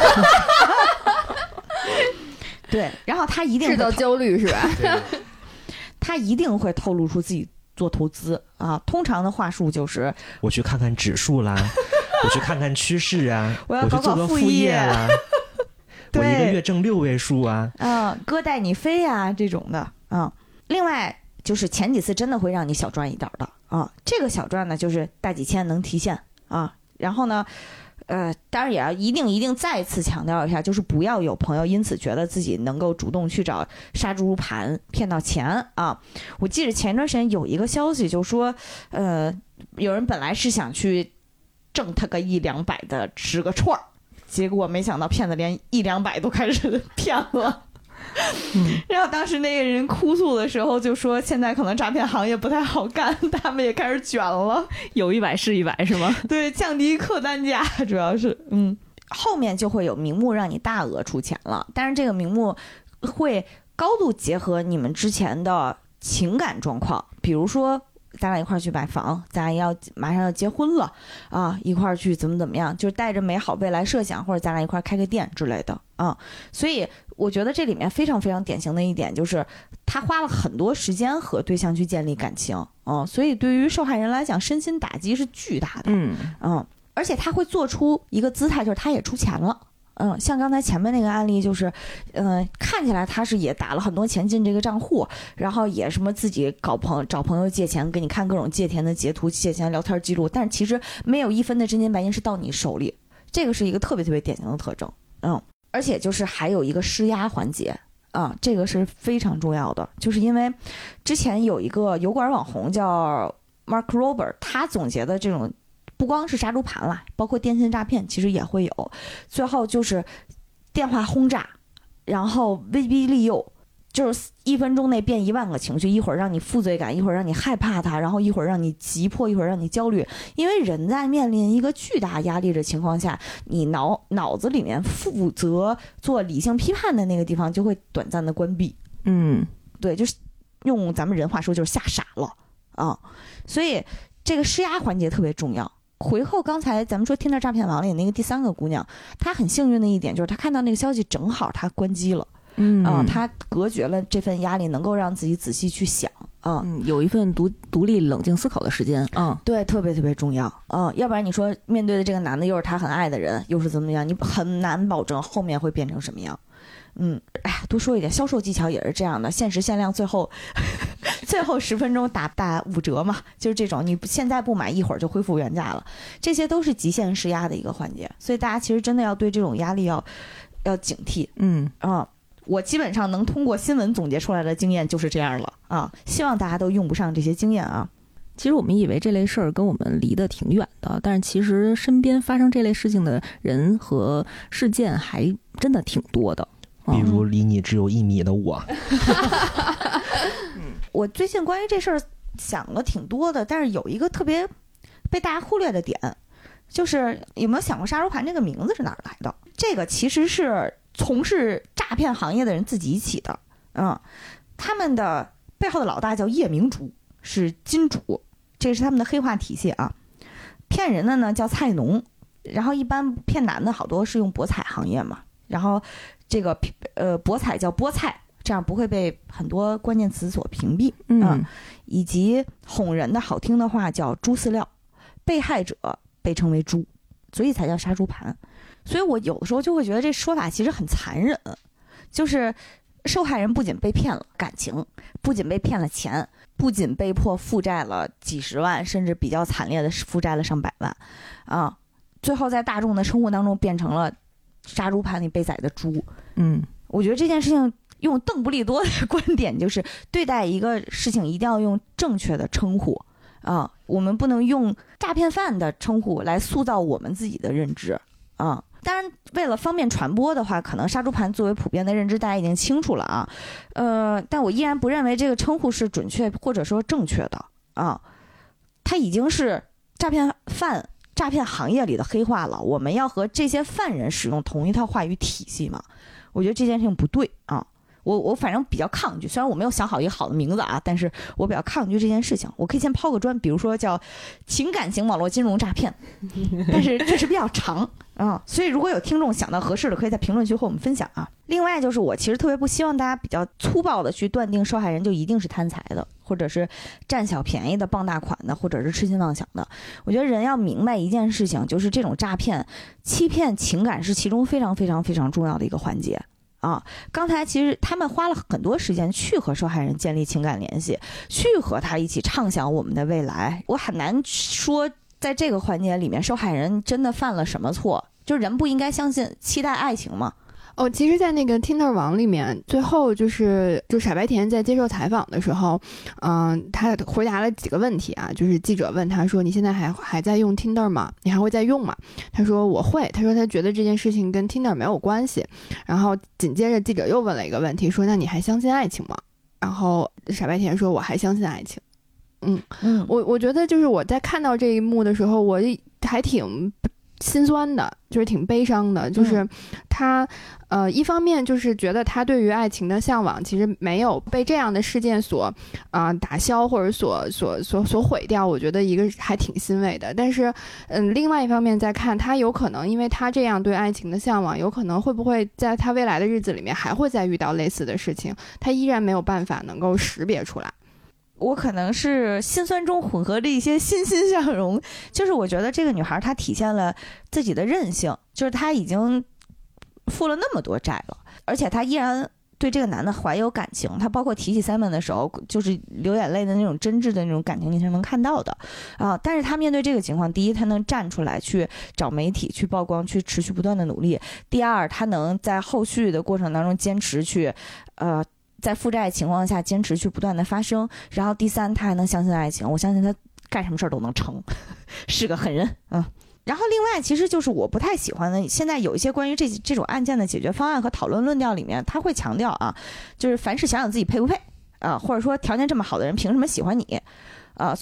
[SPEAKER 2] 对，然后他一定
[SPEAKER 1] 制造焦虑是吧？
[SPEAKER 2] 他一定会透露出自己。做投资啊，通常的话术就是
[SPEAKER 4] 我去看看指数啦，我去看看趋势啊，
[SPEAKER 2] 我要搞
[SPEAKER 4] 个副
[SPEAKER 2] 业
[SPEAKER 4] 啦，我一个月挣六位数啊，
[SPEAKER 2] 嗯，哥带你飞呀这种的啊。另外就是前几次真的会让你小赚一点的啊，这个小赚呢就是大几千能提现啊，然后呢。呃，当然也要一定一定再次强调一下，就是不要有朋友因此觉得自己能够主动去找杀猪盘骗到钱啊！我记得前段时间有一个消息，就说，呃，有人本来是想去挣他个一两百的吃个串儿，结果没想到骗子连一两百都开始 骗了。然后当时那个人哭诉的时候就说：“现在可能诈骗行业不太好干，他们也开始卷了，
[SPEAKER 3] 有一百是一百，是吗？
[SPEAKER 2] 对，降低客单价，主要是，嗯，后面就会有名目让你大额出钱了，但是这个名目会高度结合你们之前的情感状况，比如说。”咱俩一块儿去买房，咱俩要马上要结婚了啊！一块儿去怎么怎么样，就是带着美好未来设想，或者咱俩一块儿开个店之类的啊。所以我觉得这里面非常非常典型的一点就是，他花了很多时间和对象去建立感情啊。所以对于受害人来讲，身心打击是巨大的。
[SPEAKER 3] 嗯
[SPEAKER 2] 嗯，而且他会做出一个姿态，就是他也出钱了。嗯，像刚才前面那个案例，就是，嗯，看起来他是也打了很多钱进这个账户，然后也什么自己搞朋找朋友借钱，给你看各种借钱的截图、借钱聊天记录，但是其实没有一分的真金白银是到你手里，这个是一个特别特别典型的特征。嗯，而且就是还有一个施压环节啊，这个是非常重要的，就是因为之前有一个油管网红叫 Mark Robert，他总结的这种。不光是杀猪盘了，包括电信诈骗，其实也会有。最后就是电话轰炸，然后威逼利诱，就是一分钟内变一万个情绪，一会儿让你负罪感，一会儿让你害怕他，然后一会儿让你急迫，一会儿让你焦虑。因为人在面临一个巨大压力的情况下，你脑脑子里面负责做理性批判的那个地方就会短暂的关闭。
[SPEAKER 3] 嗯，
[SPEAKER 2] 对，就是用咱们人话说就是吓傻了啊。所以这个施压环节特别重要。回扣刚才咱们说听到诈骗网里那个第三个姑娘，她很幸运的一点就是她看到那个消息正好她关机了，
[SPEAKER 3] 嗯。
[SPEAKER 2] 啊，他隔绝了这份压力，能够让自己仔细去想啊，
[SPEAKER 3] 有一份独独立冷静思考的时间，嗯，
[SPEAKER 2] 对，特别特别重要，嗯，要不然你说面对的这个男的又是他很爱的人，又是怎么样，你很难保证后面会变成什么样。嗯，哎呀，多说一点，销售技巧也是这样的，限时限量，最后 最后十分钟打打五折嘛，就是这种，你现在不买，一会儿就恢复原价了，这些都是极限施压的一个环节，所以大家其实真的要对这种压力要要警惕。
[SPEAKER 3] 嗯。
[SPEAKER 2] 啊，我基本上能通过新闻总结出来的经验就是这样了啊，希望大家都用不上这些经验啊。
[SPEAKER 3] 其实我们以为这类事儿跟我们离得挺远的，但是其实身边发生这类事情的人和事件还真的挺多的。
[SPEAKER 4] 比如离你只有一米的我，
[SPEAKER 2] 我最近关于这事儿想了挺多的，但是有一个特别被大家忽略的点，就是有没有想过“杀猪盘”这个名字是哪儿来的？这个其实是从事诈骗行业的人自己起的，嗯，他们的背后的老大叫夜明珠，是金主，这是他们的黑化体系啊。骗人的呢叫菜农，然后一般骗男的好多是用博彩行业嘛。然后这个呃博彩叫菠菜，这样不会被很多关键词所屏蔽。嗯，以及哄人的好听的话叫猪饲料，被害者被称为猪，所以才叫杀猪盘。所以我有的时候就会觉得这说法其实很残忍，就是受害人不仅被骗了感情，不仅被骗了钱，不仅被迫负债了几十万，甚至比较惨烈的负债了上百万，啊，最后在大众的称呼当中变成了杀猪盘里被宰的猪。
[SPEAKER 3] 嗯，
[SPEAKER 2] 我觉得这件事情用邓布利多的 观点就是对待一个事情一定要用正确的称呼啊，我们不能用诈骗犯的称呼来塑造我们自己的认知啊。当然，为了方便传播的话，可能杀猪盘作为普遍的认知，大家已经清楚了啊。呃，但我依然不认为这个称呼是准确或者说正确的啊。它已经是诈骗犯、诈骗行业里的黑话了。我们要和这些犯人使用同一套话语体系吗？我觉得这件事情不对啊。我我反正比较抗拒，虽然我没有想好一个好的名字啊，但是我比较抗拒这件事情。我可以先抛个砖，比如说叫情感型网络金融诈骗，但是确实比较长啊。所以如果有听众想到合适的，可以在评论区和我们分享啊。另外就是我其实特别不希望大家比较粗暴的去断定受害人就一定是贪财的，或者是占小便宜的、傍大款的，或者是痴心妄想的。我觉得人要明白一件事情，就是这种诈骗、欺骗情感是其中非常非常非常重要的一个环节。啊，刚才其实他们花了很多时间去和受害人建立情感联系，去和他一起畅想我们的未来。我很难说，在这个环节里面，受害人真的犯了什么错？就人不应该相信、期待爱情吗？
[SPEAKER 1] 哦，其实，在那个 Tinder 网里面，最后就是就傻白甜在接受采访的时候，嗯，他回答了几个问题啊，就是记者问他说：“你现在还还在用 Tinder 吗？你还会再用吗？”他说：“我会。”他说他觉得这件事情跟 Tinder 没有关系。然后紧接着记者又问了一个问题，说：“那你还相信爱情吗？”然后傻白甜说：“我还相信爱情。”嗯嗯，我我觉得就是我在看到这一幕的时候，我还挺。心酸的，就是挺悲伤的，就是他，呃，一方面就是觉得他对于爱情的向往其实没有被这样的事件所啊打消或者所所所所毁掉，我觉得一个还挺欣慰的。但是，嗯，另外一方面再看，他有可能因为他这样对爱情的向往，有可能会不会在他未来的日子里面还会再遇到类似的事情，他依然没有办法能够识别出来。
[SPEAKER 2] 我可能是心酸中混合着一些欣欣向荣，就是我觉得这个女孩她体现了自己的韧性，就是她已经负了那么多债了，而且她依然对这个男的怀有感情。她包括提起 Simon 的时候，就是流眼泪的那种真挚的那种感情，你是能看到的啊。但是她面对这个情况，第一，她能站出来去找媒体去曝光，去持续不断的努力；第二，她能在后续的过程当中坚持去，呃。在负债情况下坚持去不断的发生，然后第三他还能相信爱情，我相信他干什么事儿都能成，是个狠人嗯。然后另外其实就是我不太喜欢的，现在有一些关于这这种案件的解决方案和讨论论调里面，他会强调啊，就是凡事想想自己配不配啊，或者说条件这么好的人凭什么喜欢你啊？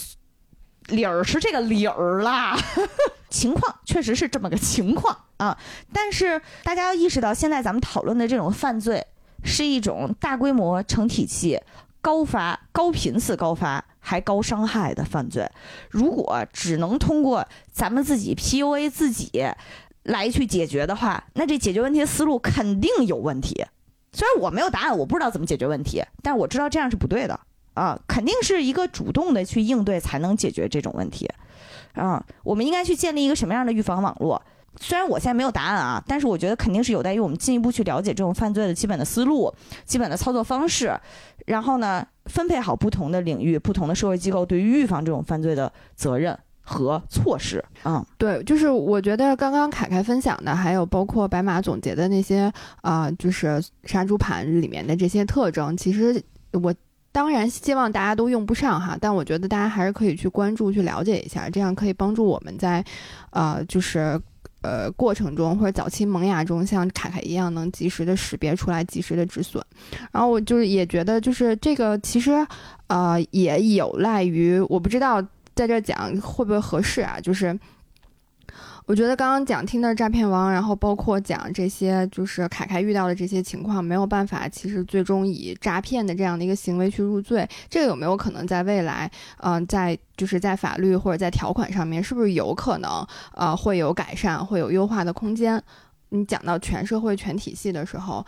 [SPEAKER 2] 理儿是这个理儿啦，情况确实是这么个情况啊，但是大家要意识到，现在咱们讨论的这种犯罪。是一种大规模成体系、高发、高频次高发还高伤害的犯罪。如果只能通过咱们自己 PUA 自己来去解决的话，那这解决问题的思路肯定有问题。虽然我没有答案，我不知道怎么解决问题，但我知道这样是不对的啊！肯定是一个主动的去应对才能解决这种问题啊！我们应该去建立一个什么样的预防网络？虽然我现在没有答案啊，但是我觉得肯定是有待于我们进一步去了解这种犯罪的基本的思路、基本的操作方式，然后呢，分配好不同的领域、不同的社会机构对于预防这种犯罪的责任和措施。嗯，
[SPEAKER 1] 对，就是我觉得刚刚凯凯分享的，还有包括白马总结的那些啊，就是杀猪盘里面的这些特征，其实我当然希望大家都用不上哈，但我觉得大家还是可以去关注、去了解一下，这样可以帮助我们在，呃，就是。呃，过程中或者早期萌芽中，像凯凯一样能及时的识别出来，及时的止损。然后我就是也觉得，就是这个其实，呃，也有赖于我不知道在这讲会不会合适啊，就是。我觉得刚刚讲听的诈骗王，然后包括讲这些，就是凯凯遇到的这些情况，没有办法，其实最终以诈骗的这样的一个行为去入罪，这个有没有可能在未来，嗯，在就是在法律或者在条款上面，是不是有可能，呃，会有改善，会有优化的空间？你讲到全社会全体系的时候，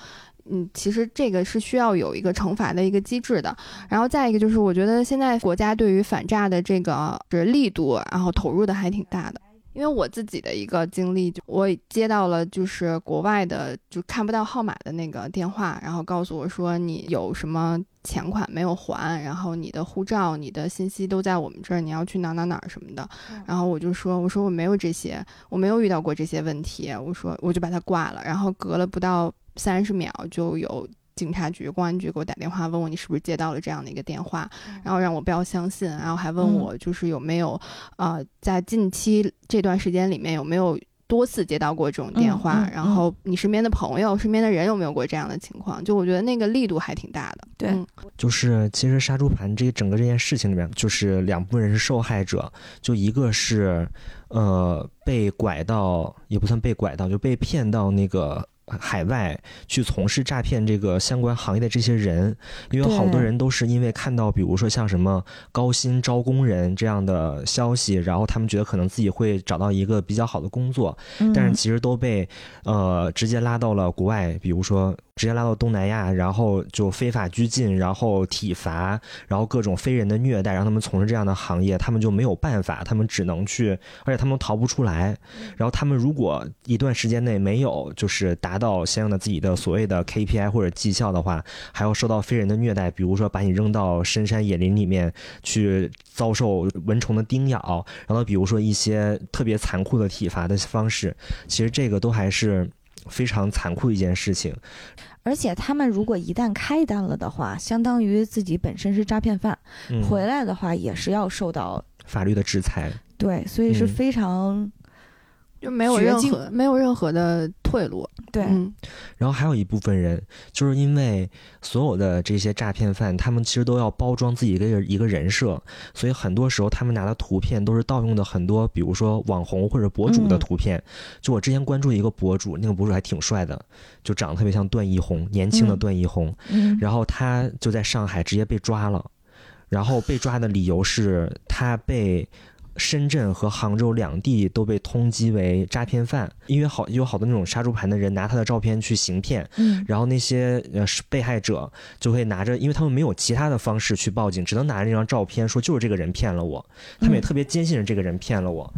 [SPEAKER 1] 嗯，其实这个是需要有一个惩罚的一个机制的。然后再一个就是，我觉得现在国家对于反诈的这个是力度，然后投入的还挺大的。因为我自己的一个经历，就我接到了就是国外的就看不到号码的那个电话，然后告诉我说你有什么钱款没有还，然后你的护照、你的信息都在我们这儿，你要去哪哪哪儿什么的。然后我就说，我说我没有这些，我没有遇到过这些问题。我说我就把它挂了，然后隔了不到三十秒就有。警察局、公安局给我打电话，问我你是不是接到了这样的一个电话，然后让我不要相信，然后还问我就是有没有，呃，在近期这段时间里面有没有多次接到过这种电话，然后你身边的朋友、身边的人有没有过这样的情况？就我觉得那个力度还挺大的。
[SPEAKER 2] 对，
[SPEAKER 4] 就是其实杀猪盘这整个这件事情里面，就是两部分人是受害者，就一个是，呃，被拐到也不算被拐到，就被骗到那个。海外去从事诈骗这个相关行业的这些人，因为好多人都是因为看到，比如说像什么高薪招工人这样的消息，然后他们觉得可能自己会找到一个比较好的工作，但是其实都被呃直接拉到了国外，比如说。直接拉到东南亚，然后就非法拘禁，然后体罚，然后各种非人的虐待，让他们从事这样的行业，他们就没有办法，他们只能去，而且他们逃不出来。然后他们如果一段时间内没有就是达到相应的自己的所谓的 KPI 或者绩效的话，还要受到非人的虐待，比如说把你扔到深山野林里面去遭受蚊虫的叮咬，然后比如说一些特别残酷的体罚的方式，其实这个都还是非常残酷一件事情。
[SPEAKER 2] 而且他们如果一旦开单了的话，相当于自己本身是诈骗犯，回来的话也是要受到
[SPEAKER 4] 法律的制裁。
[SPEAKER 2] 对，所以是非常。
[SPEAKER 1] 就没有任何没有任何的退路，
[SPEAKER 2] 对。
[SPEAKER 4] 然后还有一部分人，就是因为所有的这些诈骗犯，他们其实都要包装自己一个一个人设，所以很多时候他们拿的图片都是盗用的很多，比如说网红或者博主的图片。就我之前关注一个博主，那个博主还挺帅的，就长得特别像段奕宏，年轻的段奕宏。然后他就在上海直接被抓了，然后被抓的理由是他被。深圳和杭州两地都被通缉为诈骗犯，因为好有好多那种杀猪盘的人拿他的照片去行骗，嗯，然后那些呃被害者就会拿着，因为他们没有其他的方式去报警，只能拿着那张照片说就是这个人骗了我，他们也特别坚信着这个人骗了我，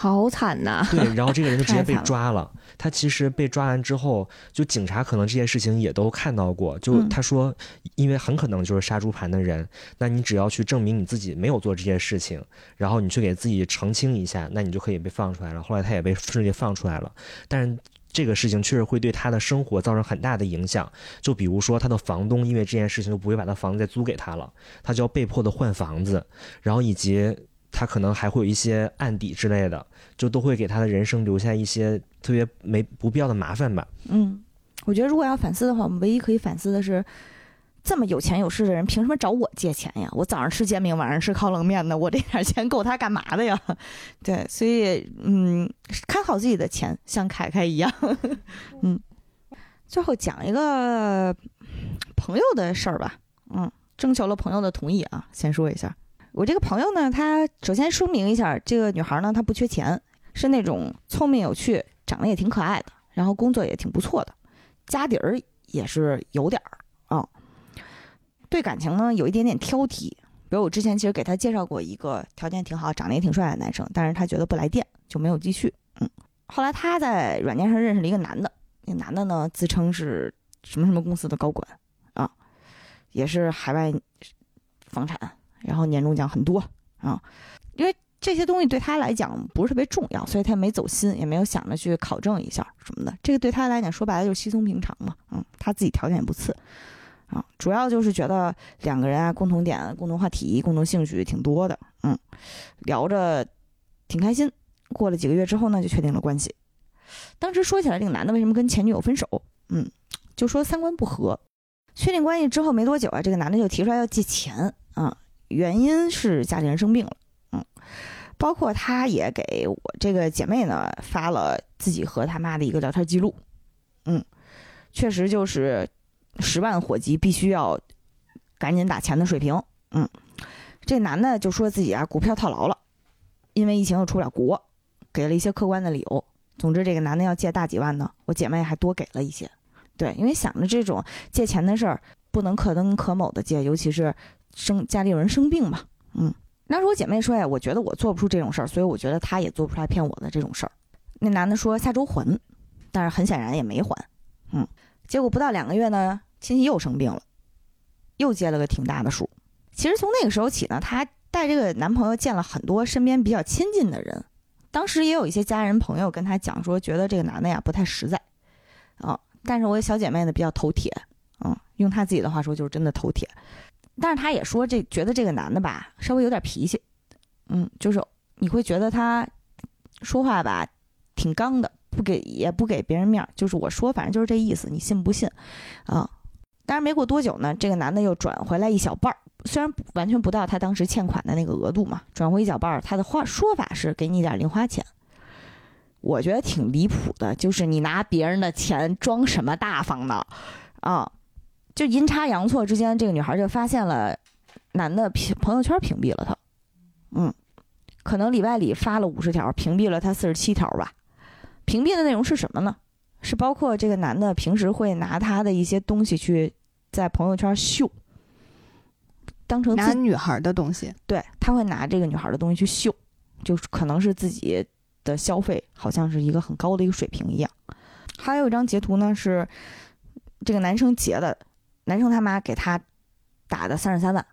[SPEAKER 2] 好惨呐！
[SPEAKER 4] 对，然后这个人就直接被抓了。他其实被抓完之后，就警察可能这件事情也都看到过。就他说，因为很可能就是杀猪盘的人，那你只要去证明你自己没有做这件事情，然后你去给自己澄清一下，那你就可以被放出来了。后来他也被顺利放出来了，但是这个事情确实会对他的生活造成很大的影响。就比如说他的房东因为这件事情就不会把他房子再租给他了，他就要被迫的换房子，然后以及。他可能还会有一些案底之类的，就都会给他的人生留下一些特别没不必要的麻烦吧。
[SPEAKER 2] 嗯，我觉得如果要反思的话，我们唯一可以反思的是，这么有钱有势的人，凭什么找我借钱呀？我早上吃煎饼，晚上吃烤冷面的，我这点钱够他干嘛的呀？对，所以嗯，看好自己的钱，像凯凯一样。嗯，最后讲一个朋友的事儿吧。嗯，征求了朋友的同意啊，先说一下。我这个朋友呢，他首先说明一下，这个女孩呢，她不缺钱，是那种聪明有趣、长得也挺可爱的，然后工作也挺不错的，家底儿也是有点儿啊。对感情呢，有一点点挑剔，比如我之前其实给她介绍过一个条件挺好、长得也挺帅的男生，但是他觉得不来电，就没有继续。嗯，后来他在软件上认识了一个男的，那男的呢自称是什么什么公司的高管啊，也是海外房产。然后年终奖很多啊，因为这些东西对他来讲不是特别重要，所以他没走心，也没有想着去考证一下什么的。这个对他来讲说白了就是稀松平常嘛，嗯，他自己条件也不次啊，主要就是觉得两个人啊共同点、共同话题、共同兴趣挺多的，嗯，聊着挺开心。过了几个月之后呢，就确定了关系。当时说起来，这个男的为什么跟前女友分手？嗯，就说三观不合。确定关系之后没多久啊，这个男的就提出来要借钱啊。原因是家里人生病了，嗯，包括他也给我这个姐妹呢发了自己和他妈的一个聊天记录，嗯，确实就是十万火急，必须要赶紧打钱的水平，嗯，这男的就说自己啊股票套牢了，因为疫情又出不了国，给了一些客观的理由，总之，这个男的要借大几万呢，我姐妹还多给了一些。对，因为想着这种借钱的事儿不能可登可某的借，尤其是生家里有人生病嘛。嗯，那时我姐妹说呀，我觉得我做不出这种事儿，所以我觉得他也做不出来骗我的这种事儿。那男的说下周还，但是很显然也没还。嗯，结果不到两个月呢，亲戚又生病了，又借了个挺大的数。其实从那个时候起呢，她带这个男朋友见了很多身边比较亲近的人，当时也有一些家人朋友跟她讲说，觉得这个男的呀不太实在，啊。但是我小姐妹呢比较头铁，嗯，用她自己的话说就是真的头铁。但是她也说这觉得这个男的吧稍微有点脾气，嗯，就是你会觉得他说话吧挺刚的，不给也不给别人面儿，就是我说反正就是这意思，你信不信？啊，但是没过多久呢，这个男的又转回来一小半儿，虽然完全不到他当时欠款的那个额度嘛，转回一小半儿，他的话说法是给你点零花钱。我觉得挺离谱的，就是你拿别人的钱装什么大方呢？啊，就阴差阳错之间，这个女孩就发现了男的屏朋友圈屏蔽了她，嗯，可能里外里发了五十条，屏蔽了他四十七条吧。屏蔽的内容是什么呢？是包括这个男的平时会拿他的一些东西去在朋友圈秀，当成
[SPEAKER 1] 拿女孩的东西，
[SPEAKER 2] 对他会拿这个女孩的东西去秀，就是可能是自己。的消费好像是一个很高的一个水平一样，还有一张截图呢，是这个男生截的，男生他妈给他打的三十三万，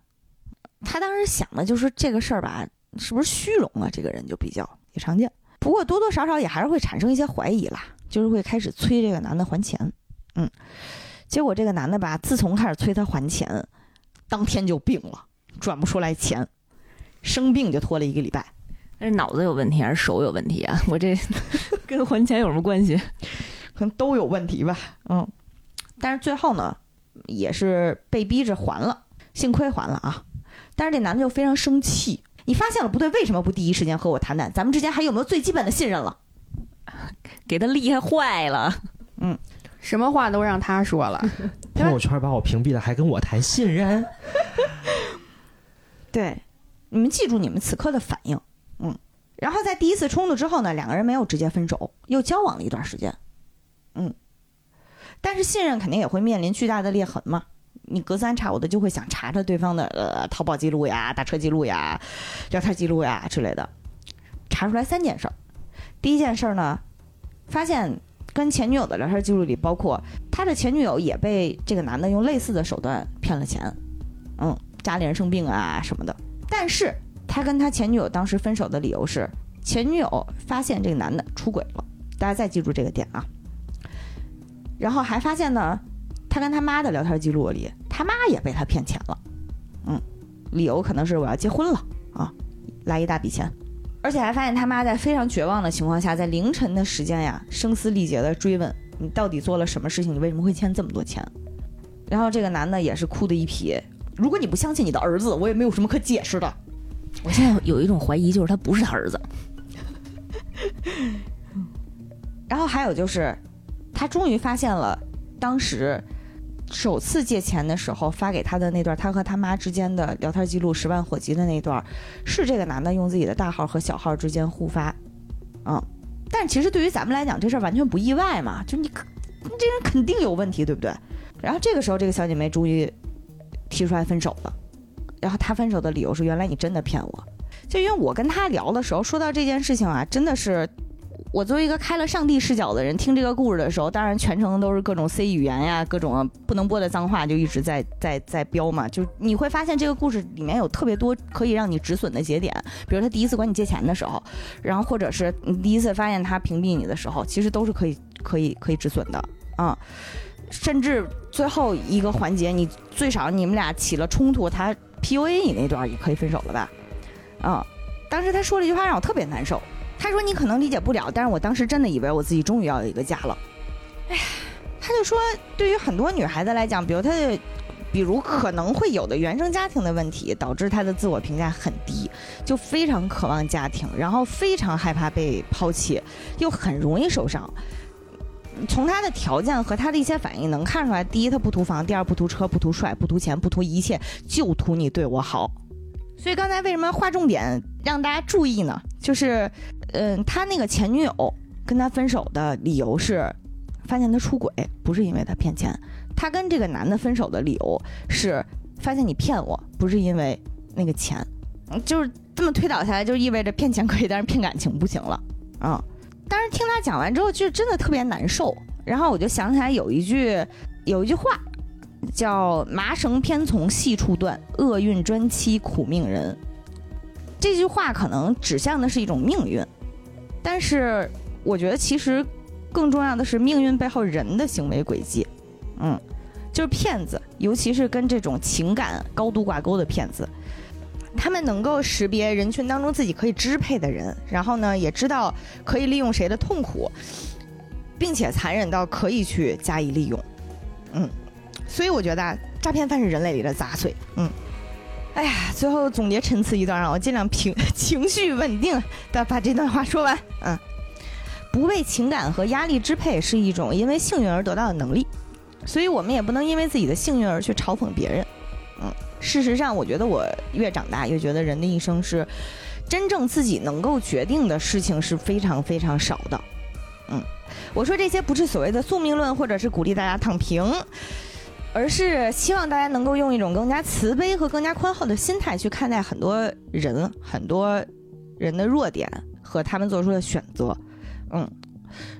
[SPEAKER 2] 他当时想的就是这个事儿吧，是不是虚荣啊？这个人就比较也常见，不过多多少少也还是会产生一些怀疑啦，就是会开始催这个男的还钱，嗯，结果这个男的吧，自从开始催他还钱，当天就病了，转不出来钱，生病就拖了一个礼拜。
[SPEAKER 3] 是脑子有问题还是手有问题啊？我这跟还钱有什么关系？
[SPEAKER 2] 可能都有问题吧。嗯，但是最后呢，也是被逼着还了，幸亏还了啊。但是这男的就非常生气，你发现了不对，为什么不第一时间和我谈谈？咱们之间还有没有最基本的信任了？
[SPEAKER 3] 给他厉害坏了。
[SPEAKER 2] 嗯，
[SPEAKER 1] 什么话都让他说了。
[SPEAKER 4] 朋友圈把我屏蔽了，还跟我谈信任？
[SPEAKER 2] 对，你们记住你们此刻的反应。嗯，然后在第一次冲突之后呢，两个人没有直接分手，又交往了一段时间。嗯，但是信任肯定也会面临巨大的裂痕嘛。你隔三差五的就会想查查对方的呃淘宝记录呀、打车记录呀、聊天记录呀之类的，查出来三件事儿。第一件事儿呢，发现跟前女友的聊天记录里，包括他的前女友也被这个男的用类似的手段骗了钱。嗯，家里人生病啊什么的，但是。他跟他前女友当时分手的理由是，前女友发现这个男的出轨了。大家再记住这个点啊。然后还发现呢，他跟他妈的聊天记录里，他妈也被他骗钱了。嗯，理由可能是我要结婚了啊，来一大笔钱。而且还发现他妈在非常绝望的情况下，在凌晨的时间呀，声嘶力竭的追问你到底做了什么事情，你为什么会欠这么多钱？然后这个男的也是哭的一批。如果你不相信你的儿子，我也没有什么可解释的。
[SPEAKER 3] 我现在有一种怀疑，就是他不是他儿子。
[SPEAKER 2] 然后还有就是，他终于发现了当时首次借钱的时候发给他的那段他和他妈之间的聊天记录，十万火急的那段，是这个男的用自己的大号和小号之间互发。嗯，但其实对于咱们来讲，这事儿完全不意外嘛，就你，你这人肯定有问题，对不对？然后这个时候，这个小姐妹终于提出来分手了。然后他分手的理由是，原来你真的骗我，就因为我跟他聊的时候说到这件事情啊，真的是我作为一个开了上帝视角的人，听这个故事的时候，当然全程都是各种 C 语言呀，各种不能播的脏话就一直在在在飙嘛，就你会发现这个故事里面有特别多可以让你止损的节点，比如他第一次管你借钱的时候，然后或者是你第一次发现他屏蔽你的时候，其实都是可以可以可以止损的啊，甚至最后一个环节，你最少你们俩起了冲突，他。PUA 你那段也可以分手了吧？啊，当时他说了一句话让我特别难受。他说：“你可能理解不了，但是我当时真的以为我自己终于要有一个家了。”哎呀，他就说，对于很多女孩子来讲，比如她的，比如可能会有的原生家庭的问题，导致她的自我评价很低，就非常渴望家庭，然后非常害怕被抛弃，又很容易受伤。从他的条件和他的一些反应能看出来，第一他不图房，第二不图车，不图帅，不图钱，不图一切，就图你对我好。所以刚才为什么划重点让大家注意呢？就是，嗯，他那个前女友跟他分手的理由是发现他出轨，不是因为他骗钱。他跟这个男的分手的理由是发现你骗我，不是因为那个钱。就是这么推导下来，就意味着骗钱可以，但是骗感情不行了。嗯，但是听他讲完之后，就真的特别难受。然后我就想起来有一句有一句话，叫“麻绳偏从细处断，厄运专欺苦命人”。这句话可能指向的是一种命运，但是我觉得其实更重要的是命运背后人的行为轨迹。嗯，就是骗子，尤其是跟这种情感高度挂钩的骗子。他们能够识别人群当中自己可以支配的人，然后呢，也知道可以利用谁的痛苦，并且残忍到可以去加以利用。嗯，所以我觉得诈骗犯是人类里的杂碎。嗯，哎呀，最后总结陈词一段，让我尽量平 情绪稳定的把这段话说完。嗯，不被情感和压力支配是一种因为幸运而得到的能力，所以我们也不能因为自己的幸运而去嘲讽别人。嗯。事实上，我觉得我越长大越觉得人的一生是真正自己能够决定的事情是非常非常少的。嗯，我说这些不是所谓的宿命论，或者是鼓励大家躺平，而是希望大家能够用一种更加慈悲和更加宽厚的心态去看待很多人、很多人的弱点和他们做出的选择。嗯，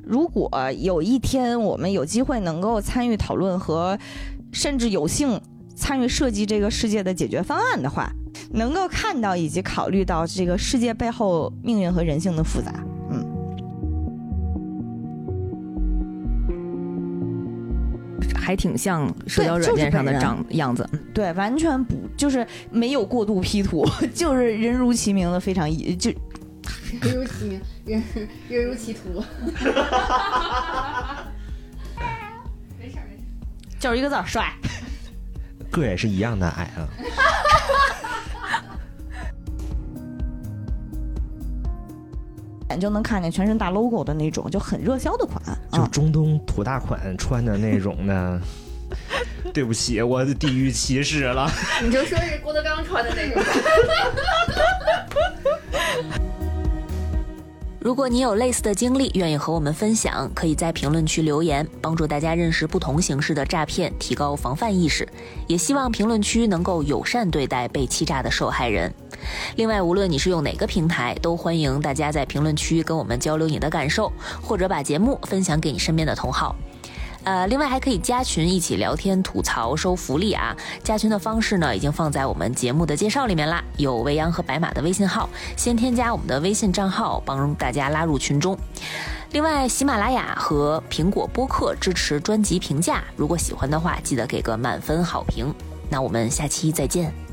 [SPEAKER 2] 如果有一天我们有机会能够参与讨论和甚至有幸。参与设计这个世界的解决方案的话，能够看到以及考虑到这个世界背后命运和人性的复杂，
[SPEAKER 3] 还挺像社交软件上的长样子，
[SPEAKER 2] 对，完全不就是没有过度 P 图，就是人如其名的非常一就
[SPEAKER 1] 人如其名，人人如其图，没事没事，
[SPEAKER 2] 就是一个字帅。
[SPEAKER 4] 个也是一样的矮啊，
[SPEAKER 2] 眼就能看见全身大 logo 的那种，就很热销的款，
[SPEAKER 4] 就中东土大款穿的那种的。对不起，我地域歧视了。
[SPEAKER 1] 你就说是郭德纲穿的那种。
[SPEAKER 6] 如果你有类似的经历，愿意和我们分享，可以在评论区留言，帮助大家认识不同形式的诈骗，提高防范意识。也希望评论区能够友善对待被欺诈的受害人。另外，无论你是用哪个平台，都欢迎大家在评论区跟我们交流你的感受，或者把节目分享给你身边的同好。呃，另外还可以加群一起聊天、吐槽、收福利啊！加群的方式呢，已经放在我们节目的介绍里面啦，有未央和白马的微信号，先添加我们的微信账号，帮大家拉入群中。另外，喜马拉雅和苹果播客支持专辑评价，如果喜欢的话，记得给个满分好评。那我们下期再见。